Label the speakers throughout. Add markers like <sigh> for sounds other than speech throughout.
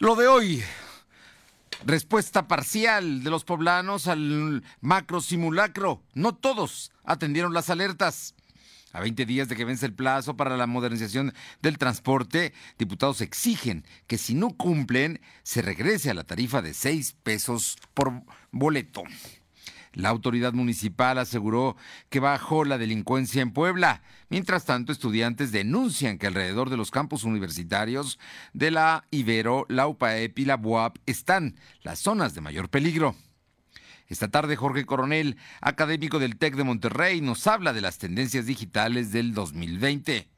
Speaker 1: Lo de hoy, respuesta parcial de los poblanos al macro simulacro. No todos atendieron las alertas. A 20 días de que vence el plazo para la modernización del transporte, diputados exigen que si no cumplen, se regrese a la tarifa de 6 pesos por boleto. La autoridad municipal aseguró que bajó la delincuencia en Puebla. Mientras tanto, estudiantes denuncian que alrededor de los campus universitarios de la Ibero, la UPAEP y la BUAP están las zonas de mayor peligro. Esta tarde Jorge Coronel, académico del TEC de Monterrey, nos habla de las tendencias digitales del 2020.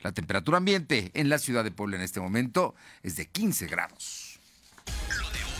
Speaker 1: La temperatura ambiente en la ciudad de Puebla en este momento es de 15 grados.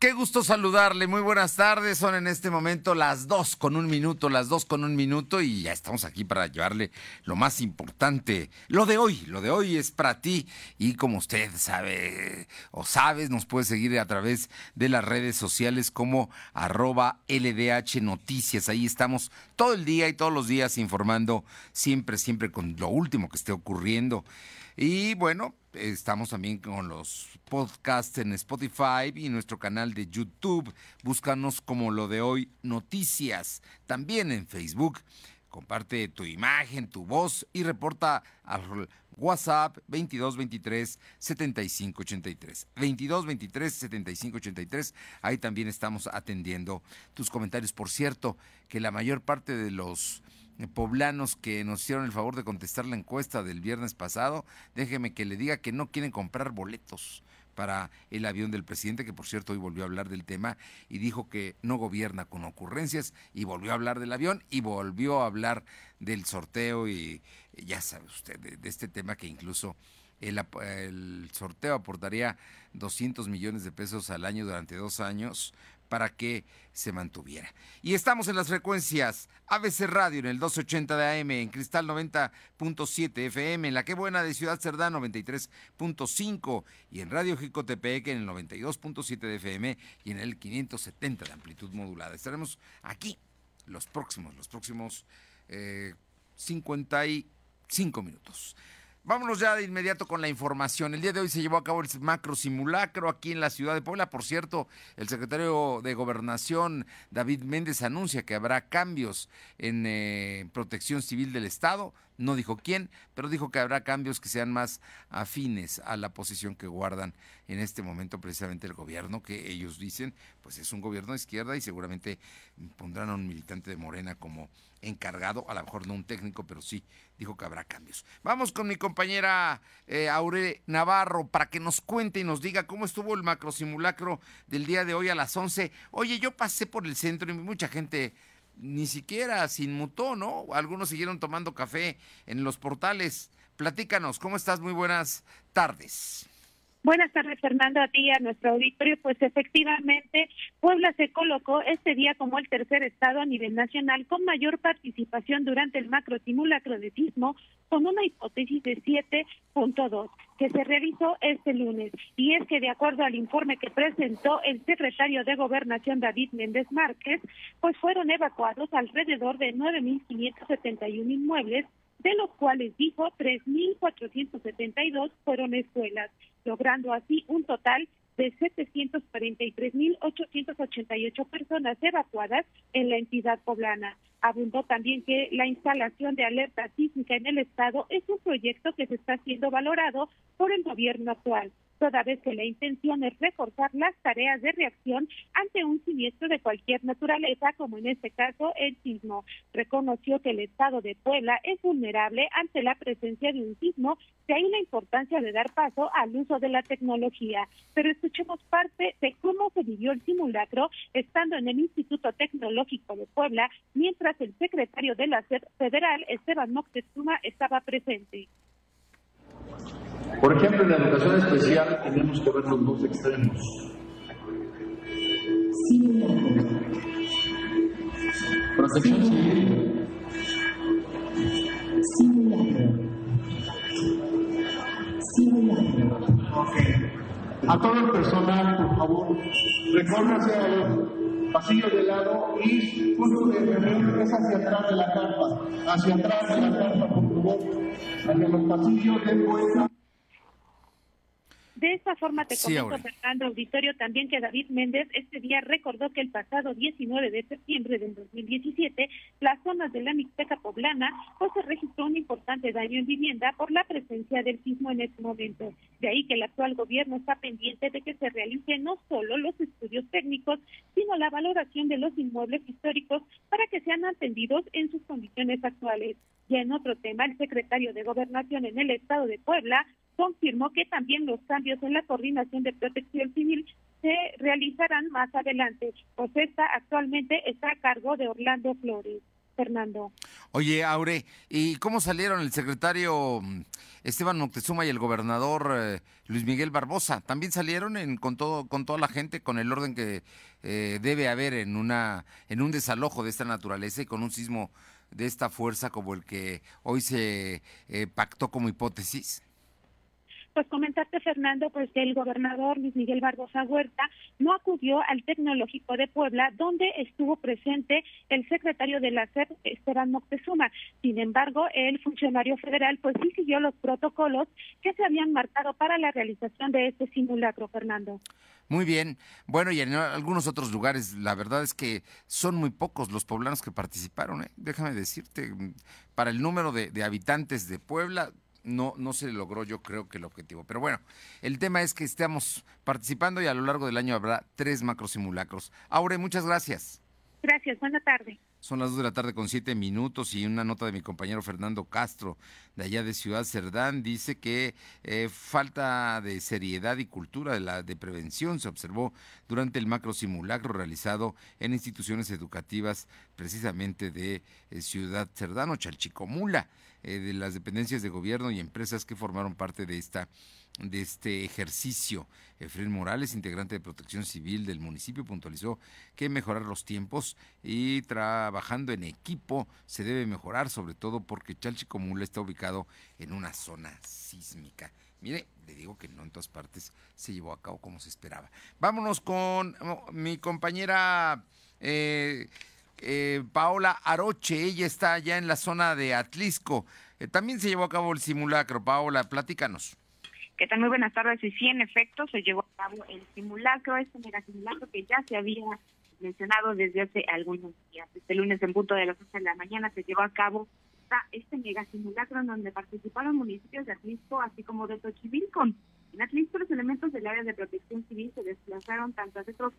Speaker 1: Qué gusto saludarle, muy buenas tardes. Son en este momento las dos con un minuto, las dos con un minuto y ya estamos aquí para llevarle lo más importante, lo de hoy. Lo de hoy es para ti y como usted sabe o sabes, nos puede seguir a través de las redes sociales como arroba LDH Noticias. Ahí estamos todo el día y todos los días informando siempre, siempre con lo último que esté ocurriendo. Y bueno, estamos también con los podcasts en Spotify y nuestro canal de YouTube. Búscanos como lo de hoy noticias. También en Facebook. Comparte tu imagen, tu voz y reporta al WhatsApp 2223 7583. 2223 7583. Ahí también estamos atendiendo tus comentarios. Por cierto, que la mayor parte de los poblanos que nos hicieron el favor de contestar la encuesta del viernes pasado, déjeme que le diga que no quieren comprar boletos para el avión del presidente, que por cierto hoy volvió a hablar del tema y dijo que no gobierna con ocurrencias y volvió a hablar del avión y volvió a hablar del sorteo y ya sabe usted de, este tema que incluso el, el, sorteo aportaría 200 millones de pesos al año durante dos años para que se mantuviera. Y estamos en las frecuencias ABC Radio en el 280 de AM, en Cristal 90.7 FM, en la que buena de Ciudad Cerdán 93.5 y en Radio Jicotepec en el 92.7 de FM y en el 570 de amplitud modulada. Estaremos aquí los próximos, los próximos 55 minutos. Vámonos ya de inmediato con la información. El día de hoy se llevó a cabo el macro simulacro aquí en la ciudad de Puebla. Por cierto, el secretario de Gobernación, David Méndez, anuncia que habrá cambios en eh, protección civil del Estado. No dijo quién, pero dijo que habrá cambios que sean más afines a la posición que guardan en este momento precisamente el gobierno, que ellos dicen, pues es un gobierno de izquierda y seguramente pondrán a un militante de Morena como encargado, a lo mejor no un técnico, pero sí dijo que habrá cambios. Vamos con mi compañera eh, Aure Navarro para que nos cuente y nos diga cómo estuvo el macro simulacro del día de hoy a las 11. Oye, yo pasé por el centro y mucha gente ni siquiera se inmutó, ¿no? Algunos siguieron tomando café en los portales. Platícanos, ¿cómo estás? Muy buenas tardes.
Speaker 2: Buenas tardes, Fernando, a ti a nuestro auditorio. Pues efectivamente, Puebla se colocó este día como el tercer estado a nivel nacional con mayor participación durante el macro simulacro de sismo, con una hipótesis de 7.2 que se revisó este lunes. Y es que, de acuerdo al informe que presentó el secretario de Gobernación David Méndez Márquez, pues fueron evacuados alrededor de 9.571 inmuebles de los cuales dijo 3.472 fueron escuelas, logrando así un total de 743.888 personas evacuadas en la entidad poblana. Abundó también que la instalación de alerta sísmica en el estado es un proyecto que se está siendo valorado por el gobierno actual toda vez que la intención es reforzar las tareas de reacción ante un siniestro de cualquier naturaleza, como en este caso el sismo. Reconoció que el estado de Puebla es vulnerable ante la presencia de un sismo, que hay la importancia de dar paso al uso de la tecnología. Pero escuchemos parte de cómo se vivió el simulacro estando en el Instituto Tecnológico de Puebla, mientras el secretario de la SED federal, Esteban Moctezuma, estaba presente.
Speaker 3: Por ejemplo, en la educación especial tenemos que ver los dos extremos. Protección civil. A todo el personal, por favor, recórranse a los pasillos de lado y punto de reunión es hacia atrás de la carpa, hacia atrás de la carpa, por favor, hacia los pasillos de vuelta.
Speaker 2: De esta forma te
Speaker 1: Sí,
Speaker 2: comento. Fernando Auditorio, también que David Méndez este día recordó que el pasado 19 de septiembre del 2017, las zonas de la Mixteca poblana, pues se registró un importante daño en vivienda por la presencia del sismo en ese momento. De ahí que el actual gobierno está pendiente de que se realicen no solo los estudios técnicos, sino la valoración de los inmuebles históricos para que sean atendidos en sus condiciones actuales. Ya en otro tema, el secretario de Gobernación en el estado de Puebla confirmó que también los cambios en la coordinación de protección civil se realizarán más adelante, pues esta actualmente está a cargo de Orlando Flores. Fernando.
Speaker 1: Oye, Aure, ¿y cómo salieron el secretario mm, Esteban Moctezuma y el gobernador eh, Luis Miguel Barbosa? ¿También salieron en- con todo con toda la gente, con el orden que eh, debe haber en una en un desalojo de esta naturaleza y con un sismo de esta fuerza como el que hoy se eh, pactó como hipótesis?
Speaker 2: Pues comentarte, Fernando, pues que el gobernador Luis Miguel Barbosa Huerta no acudió al Tecnológico de Puebla, donde estuvo presente el secretario de la SEP, Esteban Moctezuma. Sin embargo, el funcionario federal pues sí siguió los protocolos que se habían marcado para la realización de este simulacro, Fernando.
Speaker 1: Muy bien. Bueno, y en algunos otros lugares, la verdad es que son muy pocos los poblanos que participaron. ¿eh? Déjame decirte, para el número de habitantes de Puebla, no, no se logró yo creo que el objetivo. Pero bueno, el tema es que estamos participando y a lo largo del año habrá tres macrosimulacros. Aure, muchas gracias.
Speaker 2: Gracias, buena tarde.
Speaker 1: Son las dos de la tarde con siete minutos y una nota de mi compañero Fernando Castro, de allá de Ciudad Cerdán, dice que eh, falta de seriedad y cultura de, la, de prevención se observó durante el macro simulacro realizado en instituciones educativas precisamente de eh, Ciudad Cerdán o Chalchicomula, eh, de las dependencias de gobierno y empresas que formaron parte de esta de este ejercicio. Efraín Morales, integrante de Protección Civil del municipio, puntualizó que mejorar los tiempos y trabajando en equipo se debe mejorar, sobre todo porque Chalchicomula está ubicado en una zona sísmica. Mire, le digo que no en todas partes se llevó a cabo como se esperaba. Vámonos con oh, mi compañera eh, eh, Paola Aroche. Ella está allá en la zona de Atlisco. Eh, también se llevó a cabo el simulacro. Paola, platícanos.
Speaker 4: ¿Qué tal? Muy buenas tardes. Y sí, en efecto, se llevó a cabo el simulacro, este mega simulacro que ya se había mencionado desde hace algunos días. Este lunes en punto de las 8 de la mañana se llevó a cabo este mega simulacro en donde participaron municipios de Atlisco, así como de Xochimilco. En Atlisco, los elementos del área de protección civil se desplazaron tanto a centros,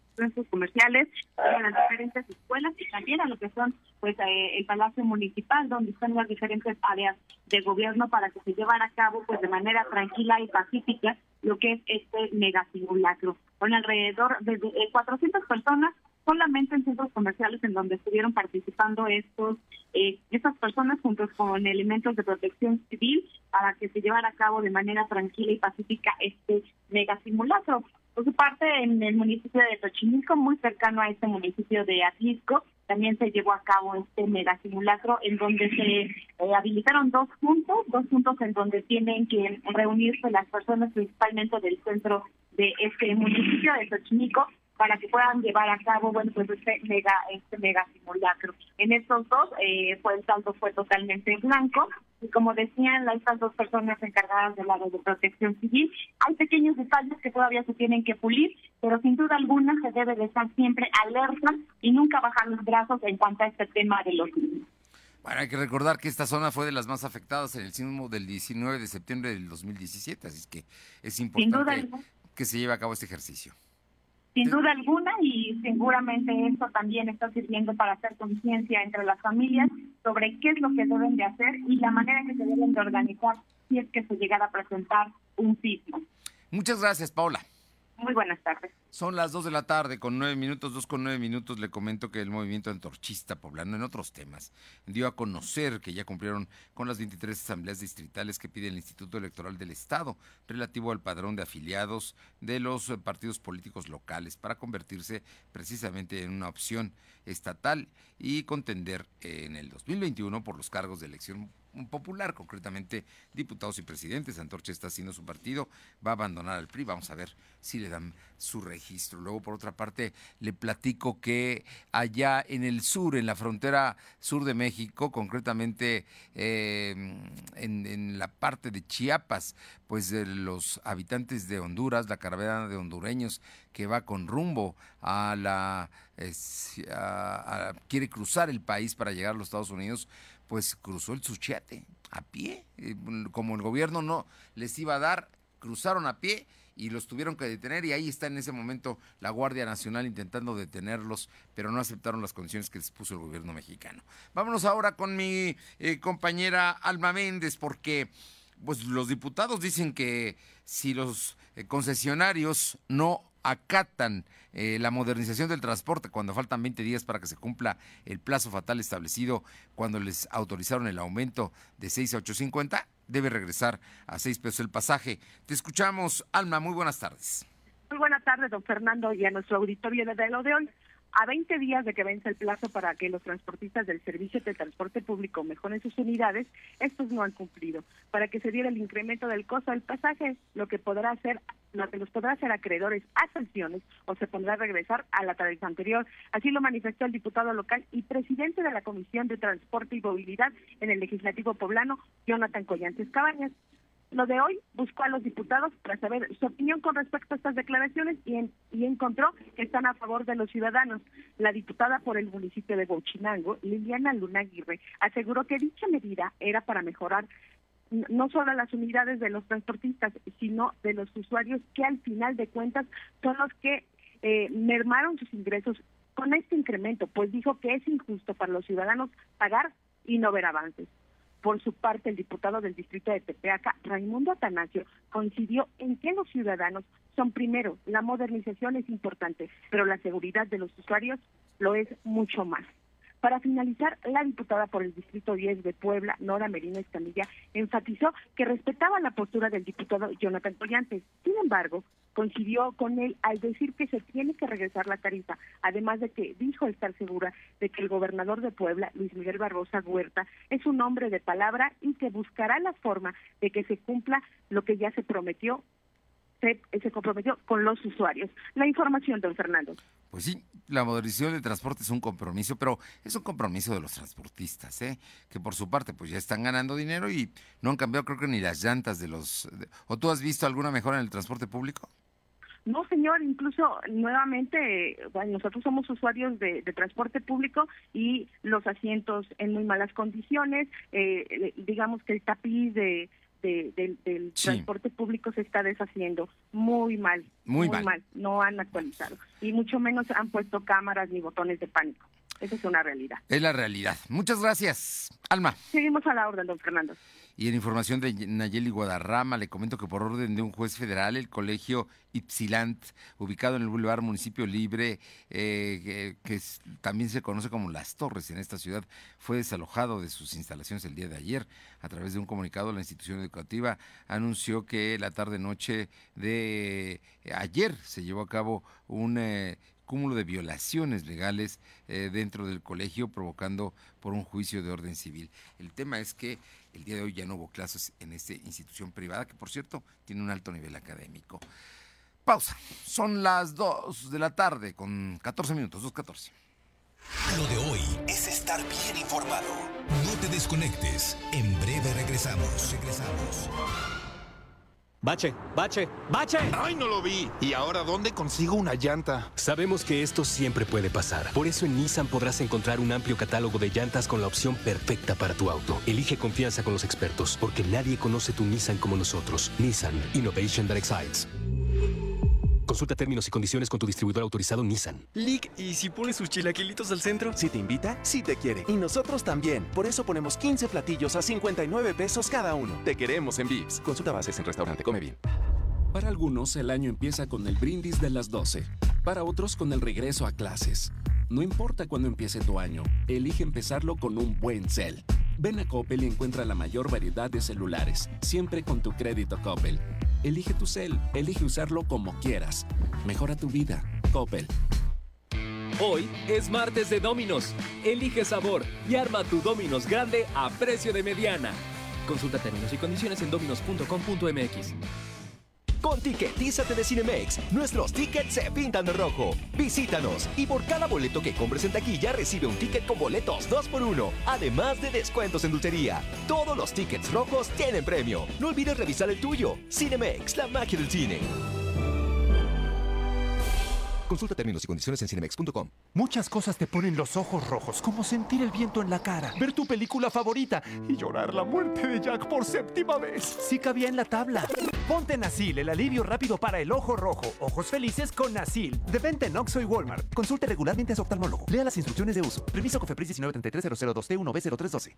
Speaker 4: comerciales, como a las diferentes escuelas y también a lo que son pues eh, el Palacio Municipal, donde están las diferentes áreas de gobierno para que se llevara a cabo pues de manera tranquila y pacífica lo que es este mega simulacro. Con alrededor de, de, eh, 400 personas solamente en centros comerciales en donde estuvieron participando estos eh, estas personas junto con elementos de protección civil para que se llevara a cabo de manera tranquila y pacífica este mega simulacro. Por su parte, en el municipio de Xochimilco, muy cercano a este municipio de Atlisco, también se llevó a cabo este mega simulacro en donde se eh, habilitaron dos puntos, dos puntos en donde tienen que reunirse las personas principalmente del centro de este municipio de Xochimilco para que puedan llevar a cabo bueno pues este mega este mega simulacro. En estos dos eh, pues el saldo fue totalmente blanco. Y como decían estas dos personas encargadas del área de protección civil. Hay pequeños detalles que todavía se tienen que pulir pero sin duda alguna se debe de estar siempre alerta y nunca bajar los brazos en cuanto a este tema de los niños.
Speaker 1: Bueno, hay que recordar que esta zona fue de las más afectadas en el sismo del 19 de septiembre del 2017, así que es importante que se lleve a cabo este ejercicio.
Speaker 4: Sin duda alguna, y seguramente esto también está sirviendo para hacer conciencia entre las familias sobre qué es lo que deben de hacer y la manera en que se deben de organizar si es que se llegara a presentar un sismo.
Speaker 1: Muchas gracias, Paula.
Speaker 4: Muy buenas tardes.
Speaker 1: Son las 2 de la tarde con 9 minutos, 2 con 9 minutos. Le comento que el movimiento antorchista poblano en otros temas dio a conocer que ya cumplieron con las 23 asambleas distritales que pide el Instituto Electoral del Estado relativo al padrón de afiliados de los partidos políticos locales para convertirse precisamente en una opción estatal y contender en el 2021 por los cargos de elección popular, concretamente diputados y presidentes. Antorcha está haciendo su partido, va a abandonar al PRI. Vamos a ver si le dan su registro. Luego, por otra parte, le platico que allá en el sur, en la frontera sur de México, concretamente eh, en, la parte de Chiapas, pues de los habitantes de Honduras, la caravana de hondureños que va con rumbo a la... quiere cruzar el país para llegar a los Estados Unidos, pues cruzó el Suchiate a pie. Eh, como el gobierno no les iba a dar, cruzaron a pie y los tuvieron que detener y ahí está en ese momento la Guardia Nacional intentando detenerlos, pero no aceptaron las condiciones que les puso el gobierno mexicano. Vámonos ahora con mi eh, compañera Alma Méndez porque pues los diputados dicen que si los eh, concesionarios no acatan eh, la modernización del transporte cuando faltan 20 días para que se cumpla el plazo fatal establecido cuando les autorizaron el aumento de 6 a 8.50, debe regresar a 6 pesos el pasaje. Te escuchamos, Alma, muy buenas tardes.
Speaker 5: Muy buenas tardes, don Fernando, y a nuestro auditorio de lo de. A 20 días de que vence el plazo para que los transportistas del servicio de transporte público mejoren sus unidades, estos no han cumplido. Para que se diera el incremento del costo del pasaje, lo que podrá hacer, lo que los podrá hacer acreedores a sanciones o se pondrá a regresar a la tarifa anterior. Así lo manifestó el diputado local y presidente de la Comisión de Transporte y Movilidad en el Legislativo Poblano, Jonathan Collantes Cabañas. Lo de hoy buscó a los diputados para saber su opinión con respecto a estas declaraciones y, encontró que están a favor de los ciudadanos. La diputada por el municipio de Bochinango, Liliana Luna Aguirre, aseguró que dicha medida era para mejorar no solo las unidades de los transportistas, sino de los usuarios que al final de cuentas son los que eh, mermaron sus ingresos con este incremento, pues dijo que es injusto para los ciudadanos pagar y no ver avances. Por su parte, el diputado del distrito de Tepeaca, Raimundo Atanasio, coincidió en que los ciudadanos son primero, la modernización es importante, pero la seguridad de los usuarios lo es mucho más. Para finalizar, la diputada por el Distrito 10 de Puebla, Nora Merino Escamilla, enfatizó que respetaba la postura del diputado Jonathan Collantes. Sin embargo, coincidió con él al decir que se tiene que regresar la tarifa, además de que dijo estar segura de que el gobernador de Puebla, Luis Miguel Barbosa Huerta, es un hombre de palabra y que buscará la forma de que se cumpla lo que ya se prometió se, comprometió con los usuarios. La información, don Fernando.
Speaker 1: Pues sí, la modernización del transporte es un compromiso, pero es un compromiso de los transportistas, ¿eh? que por su parte pues ya están ganando dinero y no han cambiado creo que ni las llantas de los... ¿O tú has visto alguna mejora en el transporte público?
Speaker 5: No, señor, incluso nuevamente, nosotros somos usuarios de, transporte público y los asientos en muy malas condiciones, eh, digamos que el tapiz de, del transporte público se está deshaciendo muy mal, muy, mal. no han actualizado y mucho menos han puesto cámaras ni botones de pánico. Esa es una realidad.
Speaker 1: Es la realidad. Muchas gracias, Alma.
Speaker 5: Seguimos a la orden, don Fernando.
Speaker 1: Y en información de Nayeli Guadarrama, le comento que por orden de un juez federal, el colegio Ipsilant, ubicado en el Boulevard Municipio Libre, eh, que, también se conoce como Las Torres en esta ciudad, fue desalojado de sus instalaciones el día de ayer. A través de un comunicado, la institución educativa anunció que la tarde-noche de ayer se llevó a cabo un eh, cúmulo de violaciones legales eh, dentro del colegio, provocando por un juicio de orden civil. El tema es que el día de hoy ya no hubo clases en esta institución privada, que por cierto tiene un alto nivel académico. Pausa. Son las 2 de la tarde con 14 minutos, 2.14.
Speaker 6: Lo de hoy es estar bien informado. No te desconectes. En breve regresamos. Regresamos.
Speaker 7: Bache, bache, bache.
Speaker 8: ¡Ay, no lo vi! ¿Y ahora dónde consigo una llanta?
Speaker 7: Sabemos que esto siempre puede pasar. Por eso en Nissan podrás encontrar un amplio catálogo de llantas con la opción perfecta para tu auto. Elige confianza con los expertos, porque nadie conoce tu Nissan como nosotros. Nissan Innovation that excites. Consulta términos y condiciones con tu distribuidor autorizado Nissan.
Speaker 9: Lick, ¿y si pones sus chilaquilitos al centro?
Speaker 10: Si te invita, sí te quiere. Y nosotros también. Por eso ponemos 15 platillos a 59 pesos cada uno. Te queremos en Vips. Consulta bases en restaurante. Come bien.
Speaker 11: Para algunos, el año empieza con el brindis de las 12. Para otros, con el regreso a clases. No importa cuándo empiece tu año, elige empezarlo con un buen cel. Ven a Coppel y encuentra la mayor variedad de celulares, siempre con tu crédito Coppel. Elige tu cel, elige usarlo como quieras. Mejora tu vida. Coppel.
Speaker 12: Hoy es martes de Dominos. Elige sabor y arma tu Dominos grande a precio de mediana. Consulta términos y condiciones en dominos.com.mx.
Speaker 13: Con Ticketízate de Cinemex, nuestros tickets se pintan de rojo. Visítanos y por cada boleto que compres en taquilla recibe un ticket con boletos 2x1, además de descuentos en dulcería. Todos los tickets rojos tienen premio. No olvides revisar el tuyo. Cinemex, la magia del cine. Consulta términos y condiciones en cinemex.com.
Speaker 14: Muchas cosas te ponen los ojos rojos, como sentir el viento en la cara, ver tu película favorita y llorar la muerte de Jack por séptima vez. Sí cabía en la tabla. Ponte Nasil, el alivio rápido para el ojo rojo. Ojos felices con Nasil. De venta en Oxxo y Walmart. Consulte regularmente a su oftalmólogo. Lea las instrucciones de uso. Permiso COFEPRIS 1933002 t 1 b 0312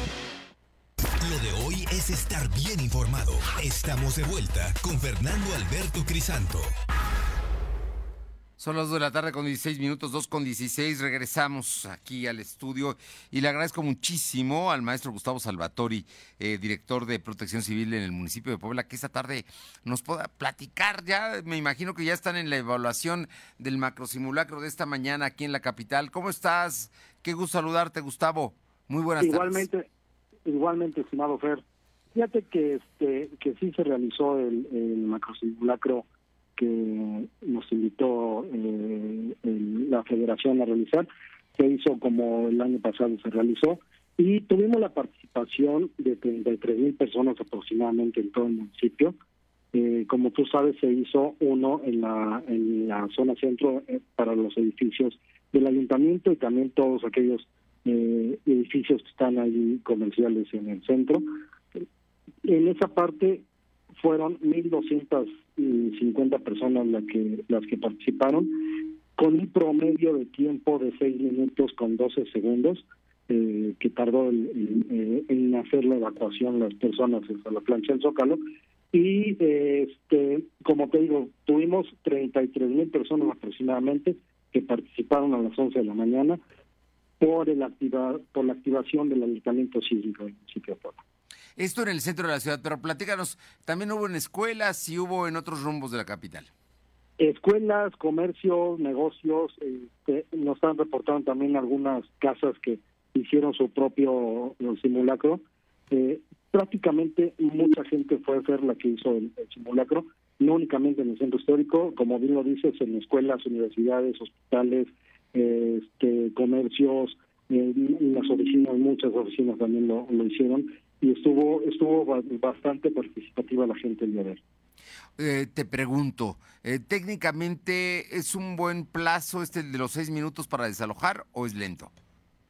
Speaker 6: Lo de hoy es estar bien informado. Estamos de vuelta con Fernando Alberto Crisanto.
Speaker 1: Son las 2 de la tarde con 16 minutos, 2 con 16. Regresamos aquí al estudio y le agradezco muchísimo al maestro Gustavo Salvatori, eh, director de Protección Civil en el municipio de Puebla, que esta tarde nos pueda platicar. Ya me imagino que ya están en la evaluación del macrosimulacro de esta mañana aquí en la capital. ¿Cómo estás? Qué gusto saludarte, Gustavo. Muy buenas
Speaker 15: Igualmente,
Speaker 1: tardes.
Speaker 15: Igualmente, estimado Fer. Fíjate que este que sí se realizó el, el macrosimulacro que nos invitó eh, la federación a realizar. Se hizo como el año pasado se realizó y tuvimos la participación de 33 mil personas aproximadamente en todo el municipio. Eh, como tú sabes, se hizo uno en la, en la zona centro eh, para los edificios del ayuntamiento y también todos aquellos eh, edificios que están ahí comerciales en el centro. En esa parte fueron 1.250 personas las que, las que participaron, con un promedio de tiempo de 6 minutos con 12 segundos, eh, que tardó el- el- eh, en hacer la evacuación las personas hasta la plancha del Zócalo. Y este, como te digo, tuvimos 33 mil personas aproximadamente que participaron a las 11 de la mañana por, el activa, por la activación del ayuntamiento sísmico del municipio de Puebla.
Speaker 1: Esto en el centro de la ciudad, pero platícanos, también hubo en escuelas y hubo en otros rumbos de la capital.
Speaker 15: Escuelas, comercios, negocios, este, nos han reportado también algunas casas que hicieron su propio eh, simulacro. Eh, prácticamente mucha gente fue a hacer la que hizo el, el simulacro, no únicamente en el centro histórico, como bien lo dices, en escuelas, universidades, hospitales, este, comercios, eh, las oficinas, muchas oficinas también lo, lo hicieron y estuvo estuvo ba- bastante participativa la gente el día de hoy.
Speaker 1: Eh, te pregunto, eh, ¿técnicamente es un buen plazo este de los seis minutos para desalojar o es lento?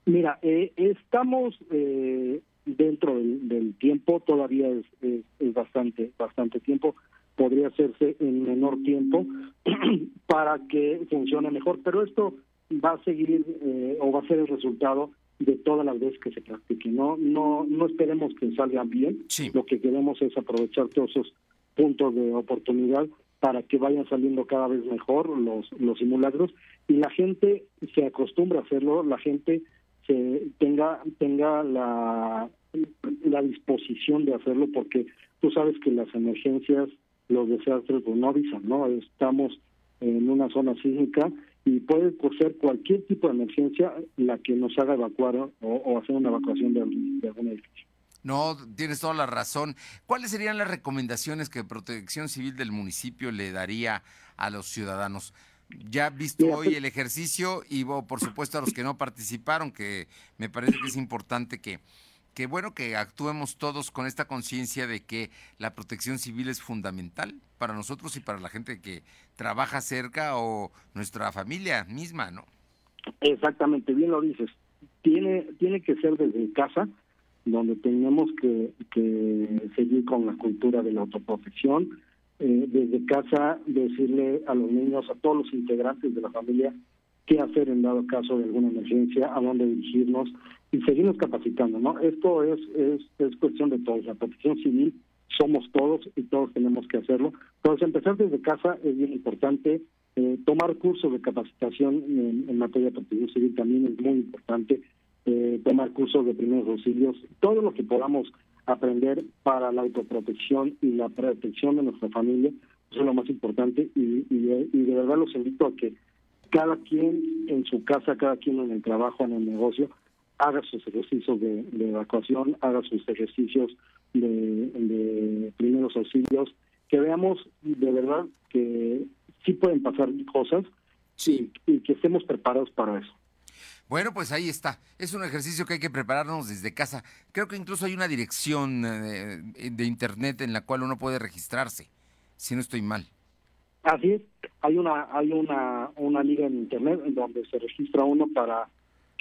Speaker 15: Mira, eh, estamos eh, dentro del, del tiempo, todavía es, es, es bastante bastante tiempo, podría hacerse en menor tiempo <clears throat> para que funcione mejor, pero esto va a seguir eh, o va a ser el resultado de todas las veces que se practique. No no no esperemos que salga bien, lo que queremos es aprovechar todos esos puntos de oportunidad para que vayan saliendo cada vez mejor los los simulacros y la gente se acostumbra a hacerlo, la gente se tenga tenga la la disposición de hacerlo porque tú sabes que las emergencias, los desastres pues no avisan, ¿no? Estamos en una zona sísmica y puede ser cualquier tipo de emergencia la que nos haga evacuar o, o hacer una evacuación de, algún- de algún edificio.
Speaker 1: No, tienes toda la razón. ¿Cuáles serían las recomendaciones que Protección Civil del municipio le daría a los ciudadanos? Ya visto hoy
Speaker 15: pues-
Speaker 1: el ejercicio y bo- por supuesto a los que no participaron, que me parece que es importante que, que bueno, que actuemos todos con esta conciencia de que la protección civil es fundamental para nosotros y para la gente que trabaja cerca o nuestra familia misma, ¿no?
Speaker 15: Exactamente, bien lo dices. Tiene tiene que ser desde casa, donde tenemos que, que seguir con la cultura de la autoprotección. Eh, desde casa decirle a los niños, a todos los integrantes de la familia, qué hacer en dado caso de alguna emergencia, a dónde dirigirnos, y seguimos capacitando, ¿no? Esto es, es, es cuestión de todos. La protección civil somos todos y todos tenemos que hacerlo. Entonces, empezar desde casa es bien importante. Eh, tomar cursos de capacitación en, materia de protección civil también es muy importante. Eh, tomar cursos de primeros auxilios, todo lo que podamos aprender para la autoprotección y la protección de nuestra familia, eso es lo más importante y, y, de verdad los invito a que cada quien en su casa, cada quien en el trabajo, en el negocio, haga sus ejercicios de, evacuación, haga sus ejercicios de, primeros auxilios, que veamos de verdad que sí pueden pasar cosas sí. y, que estemos preparados para eso.
Speaker 1: Bueno, pues ahí está. Es un ejercicio que hay que prepararnos desde casa. Creo que incluso hay una dirección eh, de, internet en la cual uno puede registrarse, si no estoy mal.
Speaker 15: Así es. Hay una hay una una liga en internet en donde se registra uno para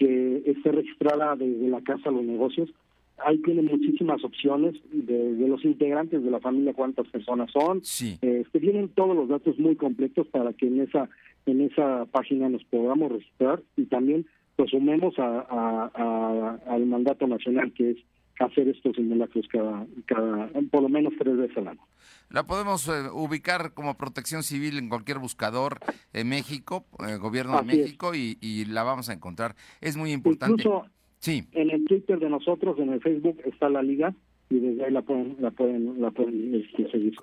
Speaker 15: que esté registrada desde la casa los negocios. Ahí tienen muchísimas opciones de, los integrantes de la familia, cuántas personas son.
Speaker 1: Sí.
Speaker 15: Este, vienen todos los datos muy completos para que en esa en esa página nos podamos registrar y también pues sumemos a, al mandato nacional que es hacer estos simulacros cada, cada, por lo menos tres veces al año.
Speaker 1: La podemos eh, ubicar como protección civil en cualquier buscador en México, eh, gobierno de México, y, la vamos a encontrar. Es muy importante.
Speaker 15: Incluso sí. en el Twitter de nosotros, en el Facebook, está la liga y desde ahí la pueden, la pueden, la pueden este, seguir.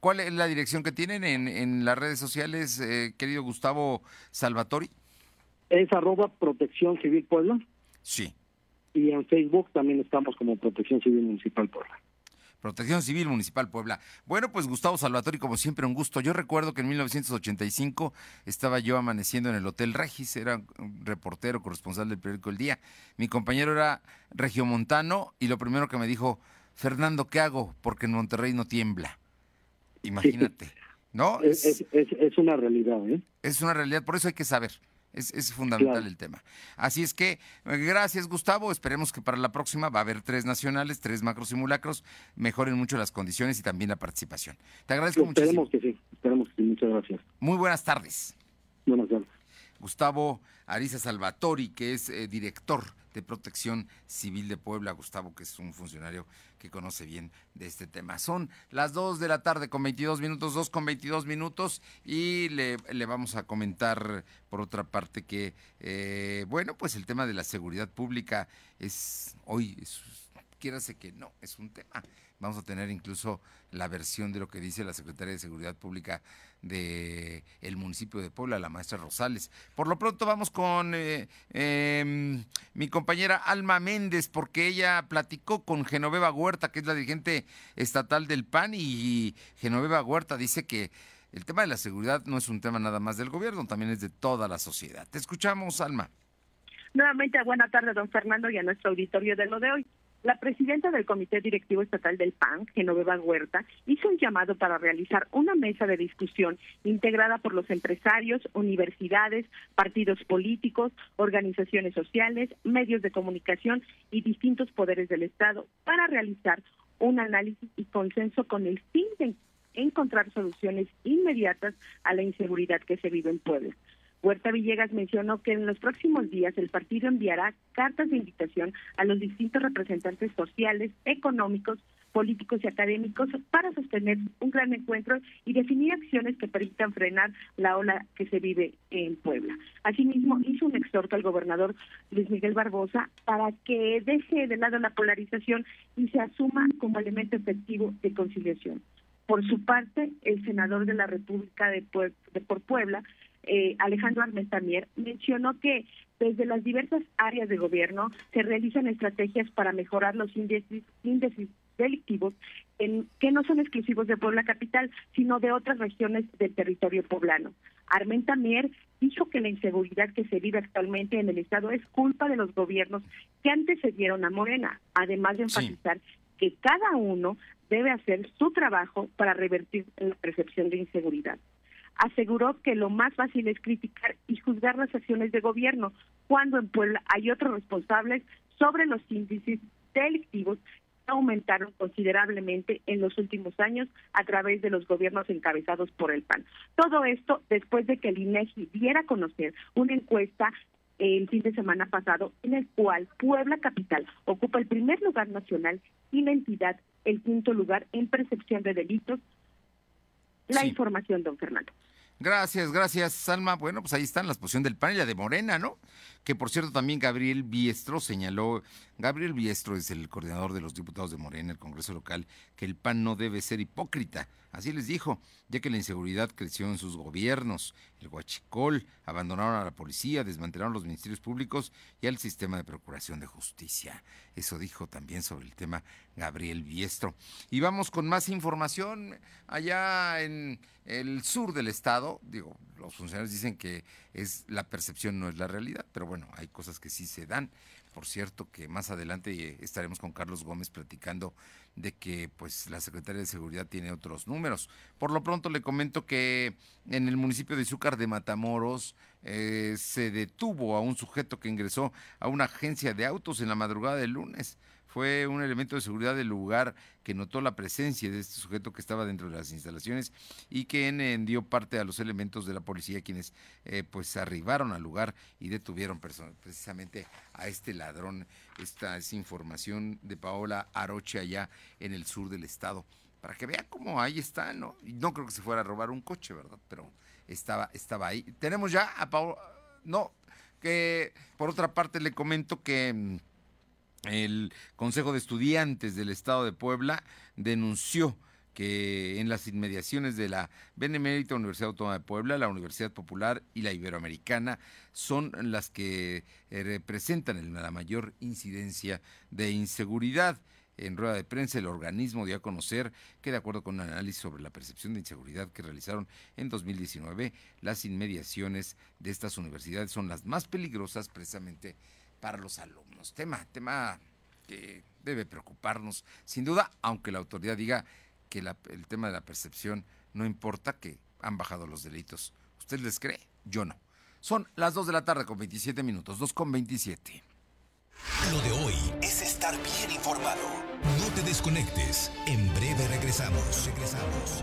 Speaker 1: ¿Cuál es la dirección que tienen en, en las redes sociales, eh, querido Gustavo Salvatori?
Speaker 15: Es arroba protección civil Puebla.
Speaker 1: Sí
Speaker 15: y en Facebook también estamos como Protección Civil Municipal Puebla.
Speaker 1: Protección Civil Municipal Puebla. Bueno, pues Gustavo Salvatori, como siempre, un gusto. Yo recuerdo que en 1985 estaba yo amaneciendo en el Hotel Regis, era reportero, corresponsal del periódico El Día. Mi compañero era regiomontano y lo primero que me dijo, Fernando, ¿qué hago? Porque en Monterrey no tiembla. Imagínate, ¿no?
Speaker 15: Es, es, es una realidad, ¿eh?
Speaker 1: Es una realidad, por eso hay que saber. Es, fundamental el tema. Así es que, gracias Gustavo, esperemos que para la próxima va a haber tres nacionales, tres macro simulacros, mejoren mucho las condiciones y también la participación. Te agradezco mucho.
Speaker 15: Esperemos que sí, esperemos que sí, muchas gracias.
Speaker 1: Muy buenas tardes. Gustavo Ariza Salvatori, que es eh, director de Protección Civil de Puebla, Gustavo, que es un funcionario que conoce bien de este tema. Son las 2 de la tarde con 22 minutos, 2 con 22 minutos, y le, vamos a comentar por otra parte que, eh, bueno, pues el tema de la seguridad pública es hoy, es, que no, es un tema Vamos a tener incluso la versión de lo que dice la Secretaria de Seguridad Pública de el municipio de Puebla, la maestra Rosales. Por lo pronto vamos con eh, em, mi compañera Alma Méndez, porque ella platicó con Genoveva Huerta, que es la dirigente estatal del PAN, y Genoveva Huerta dice que el tema de la seguridad no es un tema nada más del gobierno, también es de toda la sociedad. Te escuchamos, Alma.
Speaker 5: Nuevamente, buena tarde, don Fernando, y a nuestro auditorio de lo de hoy. La presidenta del Comité Directivo Estatal del PAN, Genoveva Huerta, hizo un llamado para realizar una mesa de discusión integrada por los empresarios, universidades, partidos políticos, organizaciones sociales, medios de comunicación y distintos poderes del Estado para realizar un análisis y consenso con el fin de encontrar soluciones inmediatas a la inseguridad que se vive en Puebla. Huerta Villegas mencionó que en los próximos días el partido enviará cartas de invitación a los distintos representantes sociales, económicos, políticos y académicos para sostener un gran encuentro y definir acciones que permitan frenar la ola que se vive en Puebla. Asimismo, hizo un exhorto al gobernador Luis Miguel Barbosa para que deje de lado la polarización y se asuma como elemento efectivo de conciliación. Por su parte, el senador de la República de, de por Puebla eh, Alejandro Armentamier, mencionó que desde las diversas áreas de gobierno se realizan estrategias para mejorar los índices, delictivos en, que no son exclusivos de Puebla Capital, sino de otras regiones del territorio poblano. Armentamier dijo que la inseguridad que se vive actualmente en el Estado es culpa de los gobiernos que antecedieron a Morena, además de enfatizar que cada uno debe hacer su trabajo para revertir la percepción de inseguridad aseguró que lo más fácil es criticar y juzgar las acciones de gobierno, cuando en Puebla hay otros responsables sobre los índices delictivos que aumentaron considerablemente en los últimos años a través de los gobiernos encabezados por el PAN. Todo esto después de que el INEGI diera a conocer una encuesta el fin de semana pasado, en el cual Puebla Capital ocupa el primer lugar nacional y la entidad el quinto lugar en percepción de delitos. La información, don Fernando.
Speaker 1: Gracias, gracias, Salma. Bueno, pues ahí están las posiciones del PAN y la de Morena, ¿no? Que por cierto también Gabriel Biestro señaló, Gabriel Biestro es el coordinador de los diputados de Morena, el Congreso local, que el PAN no debe ser hipócrita. Así les dijo, ya que la inseguridad creció en sus gobiernos. El Huachicol, abandonaron a la policía, desmantelaron los ministerios públicos y al sistema de procuración de justicia. Eso dijo también sobre el tema Gabriel Biestro. Y vamos con más información allá en el sur del estado. Digo, los funcionarios dicen que es la percepción, no es la realidad, pero bueno, hay cosas que sí se dan. Por cierto, que más adelante estaremos con Carlos Gómez platicando de que pues la Secretaría de Seguridad tiene otros números. Por lo pronto le comento que en el municipio de Izúcar de Matamoros eh, se detuvo a un sujeto que ingresó a una agencia de autos en la madrugada del lunes fue un elemento de seguridad del lugar que notó la presencia de este sujeto que estaba dentro de las instalaciones y que dio parte a los elementos de la policía quienes eh, pues arribaron al lugar y detuvieron precisamente a este ladrón. Esta es información de Paola Aroche allá en el sur del estado. Para que vean cómo ahí está, ¿no? No creo que se fuera a robar un coche, ¿verdad? Pero estaba, estaba ahí. Tenemos ya a Paola, no, que por otra parte le comento que mm, el Consejo de Estudiantes del Estado de Puebla denunció que en las inmediaciones de la Benemérita Universidad Autónoma de Puebla, la Universidad Popular y la Iberoamericana son las que eh, representan la mayor incidencia de inseguridad. En rueda de prensa, el organismo dio a conocer que, de acuerdo con un análisis sobre la percepción de inseguridad que realizaron en 2019, las inmediaciones de estas universidades son las más peligrosas precisamente para los alumnos. Tema, tema que debe preocuparnos, sin duda, aunque la autoridad diga que el tema de la percepción no importa que han bajado los delitos. ¿Usted les cree? Yo no. Son las 2 de la tarde con 27 minutos, 2 con 27.
Speaker 6: Lo de hoy es estar bien informado. No te desconectes. En breve regresamos. Regresamos.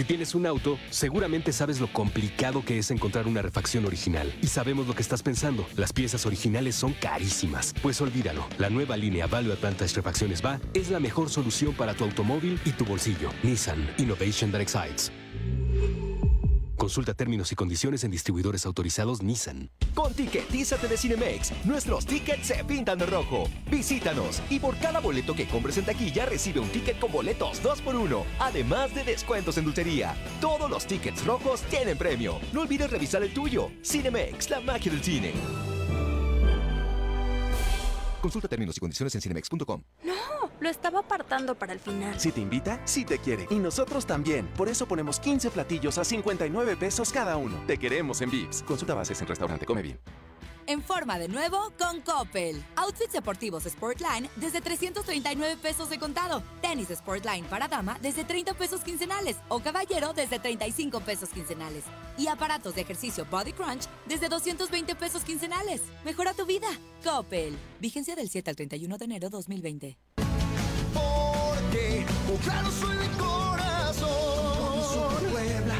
Speaker 7: Si tienes un auto, seguramente sabes lo complicado que es encontrar una refacción original. Y sabemos lo que estás pensando. Las piezas originales son carísimas. Pues olvídalo. La nueva línea Value Advantage Refacciones Va es la mejor solución para tu automóvil y tu bolsillo. Nissan Innovation That Excites. Consulta términos y condiciones en distribuidores autorizados Nissan.
Speaker 13: Con Tiquetízate de Cinemex, nuestros tickets se pintan de rojo. Visítanos y por cada boleto que compres en taquilla recibe un ticket con boletos 2x1, además de descuentos en dulcería. Todos los tickets rojos tienen premio. No olvides revisar el tuyo. Cinemex, la magia del cine. Consulta términos y condiciones en cinemex.com.
Speaker 16: No, lo estaba apartando para el final.
Speaker 10: Si te invita, sí te quiere. Y nosotros también. Por eso ponemos 15 platillos a 59 pesos cada uno. Te queremos en Vips. Consulta bases en restaurante Come Bien.
Speaker 17: En forma de nuevo con Coppel. Outfits deportivos Sportline desde 339 pesos de contado. Tenis Sportline para dama desde 30 pesos quincenales. O caballero desde 35 pesos quincenales. Y aparatos de ejercicio Body Crunch desde 220 pesos quincenales. Mejora tu vida. Coppel. Vigencia del 7 al 31 de enero 2020.
Speaker 18: Porque, claro, soy corazón. Puebla.